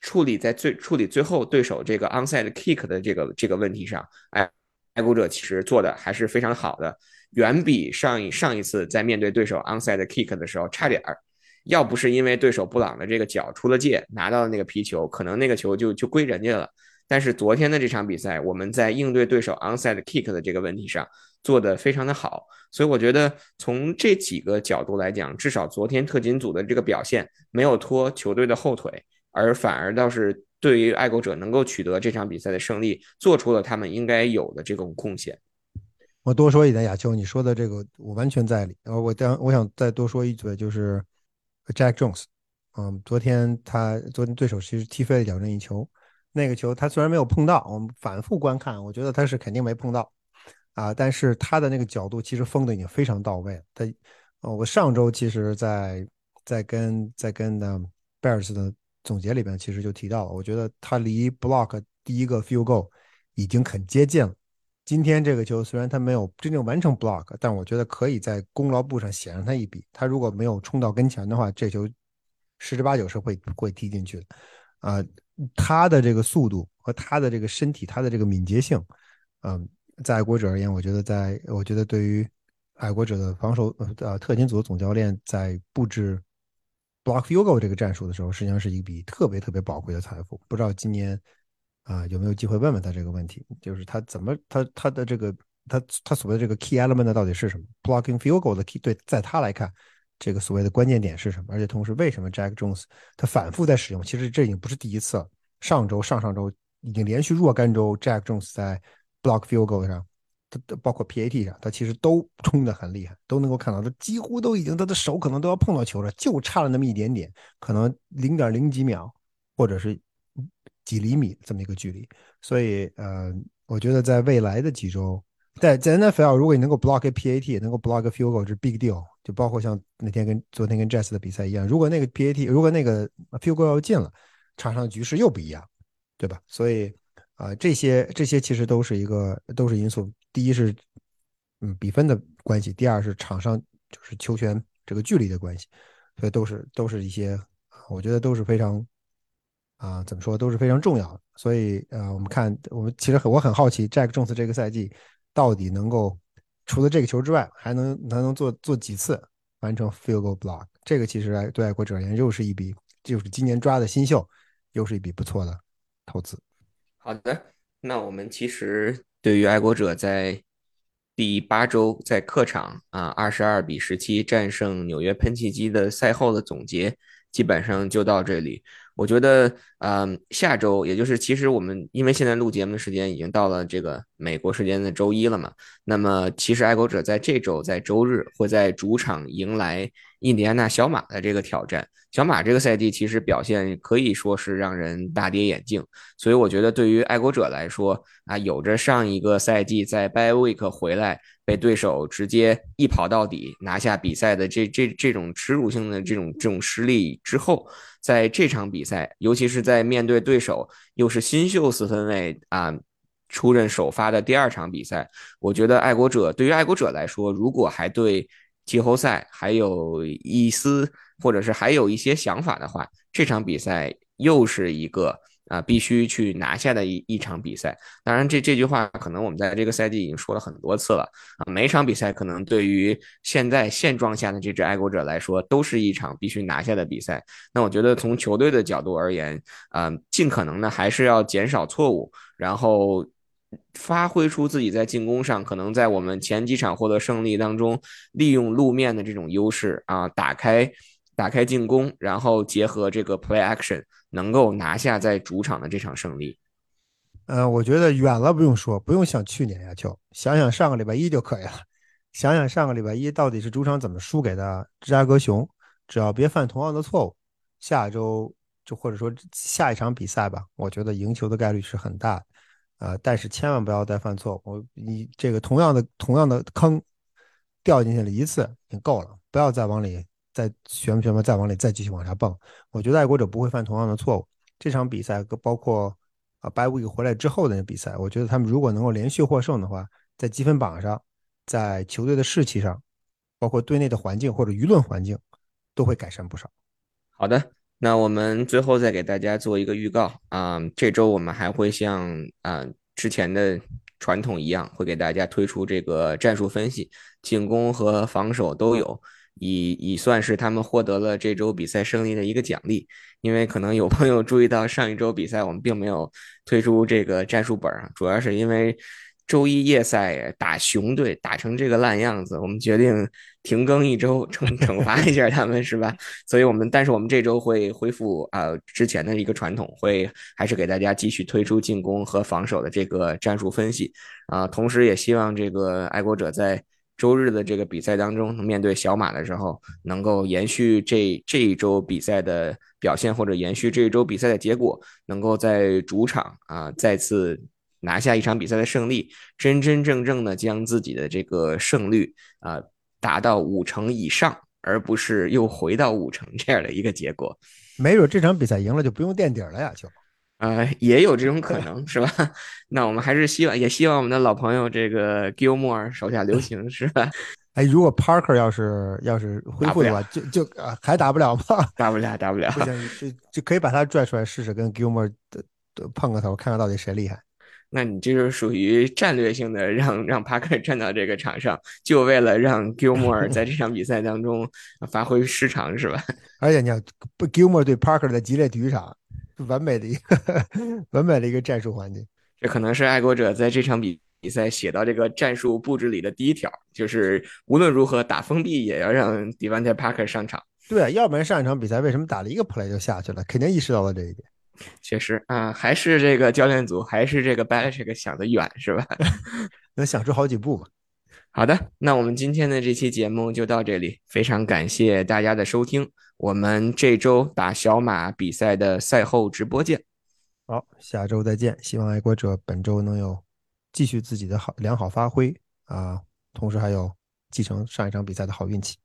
[SPEAKER 1] 处理在最处理最后对手这个 onside kick 的这个这个问题上，哎。爱国者其实做的还是非常好的，远比上一上一次在面对对手 onside kick 的时候差点儿。要不是因为对手布朗的这个脚出了界，拿到了那个皮球，可能那个球就就归人家了。但是昨天的这场比赛，我们在应对对手 onside kick 的这个问题上做得非常的好，所以我觉得从这几个角度来讲，至少昨天特勤组的这个表现没有拖球队的后腿，而反而倒是。对于爱国者能够取得这场比赛的胜利，做出了他们应该有的这种贡献。
[SPEAKER 2] 我多说一点，亚秋，你说的这个我完全在理。呃，我当我想再多说一嘴，就是 Jack Jones，嗯，昨天他昨天对手其实踢飞了两任意球，那个球他虽然没有碰到，我们反复观看，我觉得他是肯定没碰到啊，但是他的那个角度其实封的已经非常到位。他，呃，我上周其实在在跟在跟的 Bears 的。总结里边其实就提到了，我觉得他离 block 第一个 field goal 已经很接近了。今天这个球虽然他没有真正完成 block，但我觉得可以在功劳簿上写上他一笔。他如果没有冲到跟前的话，这球十之八九是会会踢进去的。啊，他的这个速度和他的这个身体，他的这个敏捷性，嗯，在爱国者而言，我觉得在我觉得对于爱国者的防守呃特勤组的总教练在布置 block field goal 这个战术的时候，实际上是一笔特别特别宝贵的财富。不知道今年啊有没有机会问问他这个问题，就是他怎么他他的这个他他所谓的这个 key element 到底是什么？blocking field goal 的 key 对，在他来看。这个所谓的关键点是什么？而且同时，为什么 Jack Jones 他反复在使用？其实这已经不是第一次了。上周、上上周已经连续若干周，Jack Jones 在 block field goal 上，他包括 PAT 上，他其实都冲的很厉害，都能够看到他几乎都已经他的手可能都要碰到球了，就差了那么一点点，可能零点零几秒或者是几厘米这么一个距离。所以，呃，我觉得在未来的几周。在在 NFL，如果你能够 block 个 PAT，能够 block 个 field goal，是 big deal。就包括像那天跟昨天跟 Jazz 的比赛一样，如果那个 PAT，如果那个 field goal 要进了，场上局势又不一样，对吧？所以啊，这些这些其实都是一个都是因素。第一是嗯比分的关系，第二是场上就是球权这个距离的关系，所以都是都是一些我觉得都是非常啊怎么说都是非常重要的。所以呃，我们看我们其实很我很好奇 Jack Jones 这个赛季。到底能够除了这个球之外，还能还能做做几次完成 field goal block？这个其实对爱国者而言又是一笔，就是今年抓的新秀，又是一笔不错的投资。
[SPEAKER 1] 好的，那我们其实对于爱国者在第八周在客场啊二十二比十七战胜纽约喷气机的赛后的总结，基本上就到这里。我觉得，嗯，下周，也就是其实我们因为现在录节目的时间已经到了这个美国时间的周一了嘛，那么其实爱国者在这周在周日会在主场迎来印第安纳小马的这个挑战。小马这个赛季其实表现可以说是让人大跌眼镜，所以我觉得对于爱国者来说啊，有着上一个赛季在 Bye Week 回来被对手直接一跑到底拿下比赛的这这这种耻辱性的这种这种失利之后。在这场比赛，尤其是在面对对手又是新秀四分卫啊出任首发的第二场比赛，我觉得爱国者对于爱国者来说，如果还对季后赛还有一丝或者是还有一些想法的话，这场比赛又是一个。啊，必须去拿下的一一场比赛。当然，这这句话可能我们在这个赛季已经说了很多次了啊。每场比赛可能对于现在现状下的这支爱国者来说，都是一场必须拿下的比赛。那我觉得从球队的角度而言，啊，尽可能的还是要减少错误，然后发挥出自己在进攻上可能在我们前几场获得胜利当中利用路面的这种优势啊，打开。打开进攻，然后结合这个 play action，能够拿下在主场的这场胜利。
[SPEAKER 2] 呃，我觉得远了不用说，不用想去年呀，就想想上个礼拜一就可以了。想想上个礼拜一到底是主场怎么输给的芝加哥熊，只要别犯同样的错误，下周就或者说下一场比赛吧，我觉得赢球的概率是很大的。呃，但是千万不要再犯错误，你这个同样的同样的坑掉进去了一次已经够了，不要再往里。再旋不旋吧，再往里再继续往下蹦。我觉得爱国者不会犯同样的错误。这场比赛包括啊，By Week 回来之后的那比赛，我觉得他们如果能够连续获胜的话，在积分榜上，在球队的士气上，包括队内的环境或者舆论环境，都会改善不少。
[SPEAKER 1] 好的，那我们最后再给大家做一个预告啊，这周我们还会像啊之前的传统一样，会给大家推出这个战术分析，进攻和防守都有。以以算是他们获得了这周比赛胜利的一个奖励，因为可能有朋友注意到上一周比赛我们并没有推出这个战术本儿，主要是因为周一夜赛打熊队打成这个烂样子，我们决定停更一周惩 惩罚一下他们，是吧？所以我们但是我们这周会恢复啊之前的一个传统，会还是给大家继续推出进攻和防守的这个战术分析啊，同时也希望这个爱国者在。周日的这个比赛当中，面对小马的时候，能够延续这这一周比赛的表现，或者延续这一周比赛的结果，能够在主场啊再次拿下一场比赛的胜利，真真正正的将自己的这个胜率啊达到五成以上，而不是又回到五成这样的一个结果。
[SPEAKER 2] 没准这场比赛赢了就不用垫底了呀，就。
[SPEAKER 1] 呃，也有这种可 能，是吧？那我们还是希望，也希望我们的老朋友这个 Gilmore 手下留情，是吧？
[SPEAKER 2] 哎，如果 Parker 要是要是恢复的话，就就还打不了吗？
[SPEAKER 1] 打不了，打不了。
[SPEAKER 2] 不行，就就可以把他拽出来试试，跟 Gilmore 碰个头，看看到底谁厉害。
[SPEAKER 1] 那你这是属于战略性的，让让帕克站到这个场上，就为了让 Gilmore 在这场比赛当中发挥失常，是吧？
[SPEAKER 2] 而且你看，Gilmore 对 Parker 的激烈体育场，完美的一个 完美的一个战术环境。
[SPEAKER 1] 这可能是爱国者在这场比比赛写到这个战术布置里的第一条，就是无论如何打封闭也要让 Devante Parker 上场。
[SPEAKER 2] 对啊，要不然上一场比赛为什么打了一个 play 就下去了？肯定意识到了这一点。
[SPEAKER 1] 确实啊，还是这个教练组，还是这个 Belichick 想得远，是吧？
[SPEAKER 2] 能想出好几步嘛。
[SPEAKER 1] 好的，那我们今天的这期节目就到这里，非常感谢大家的收听。我们这周打小马比赛的赛后直播见。
[SPEAKER 2] 好，下周再见。希望爱国者本周能有继续自己的好良好发挥啊，同时还有继承上一场比赛的好运气。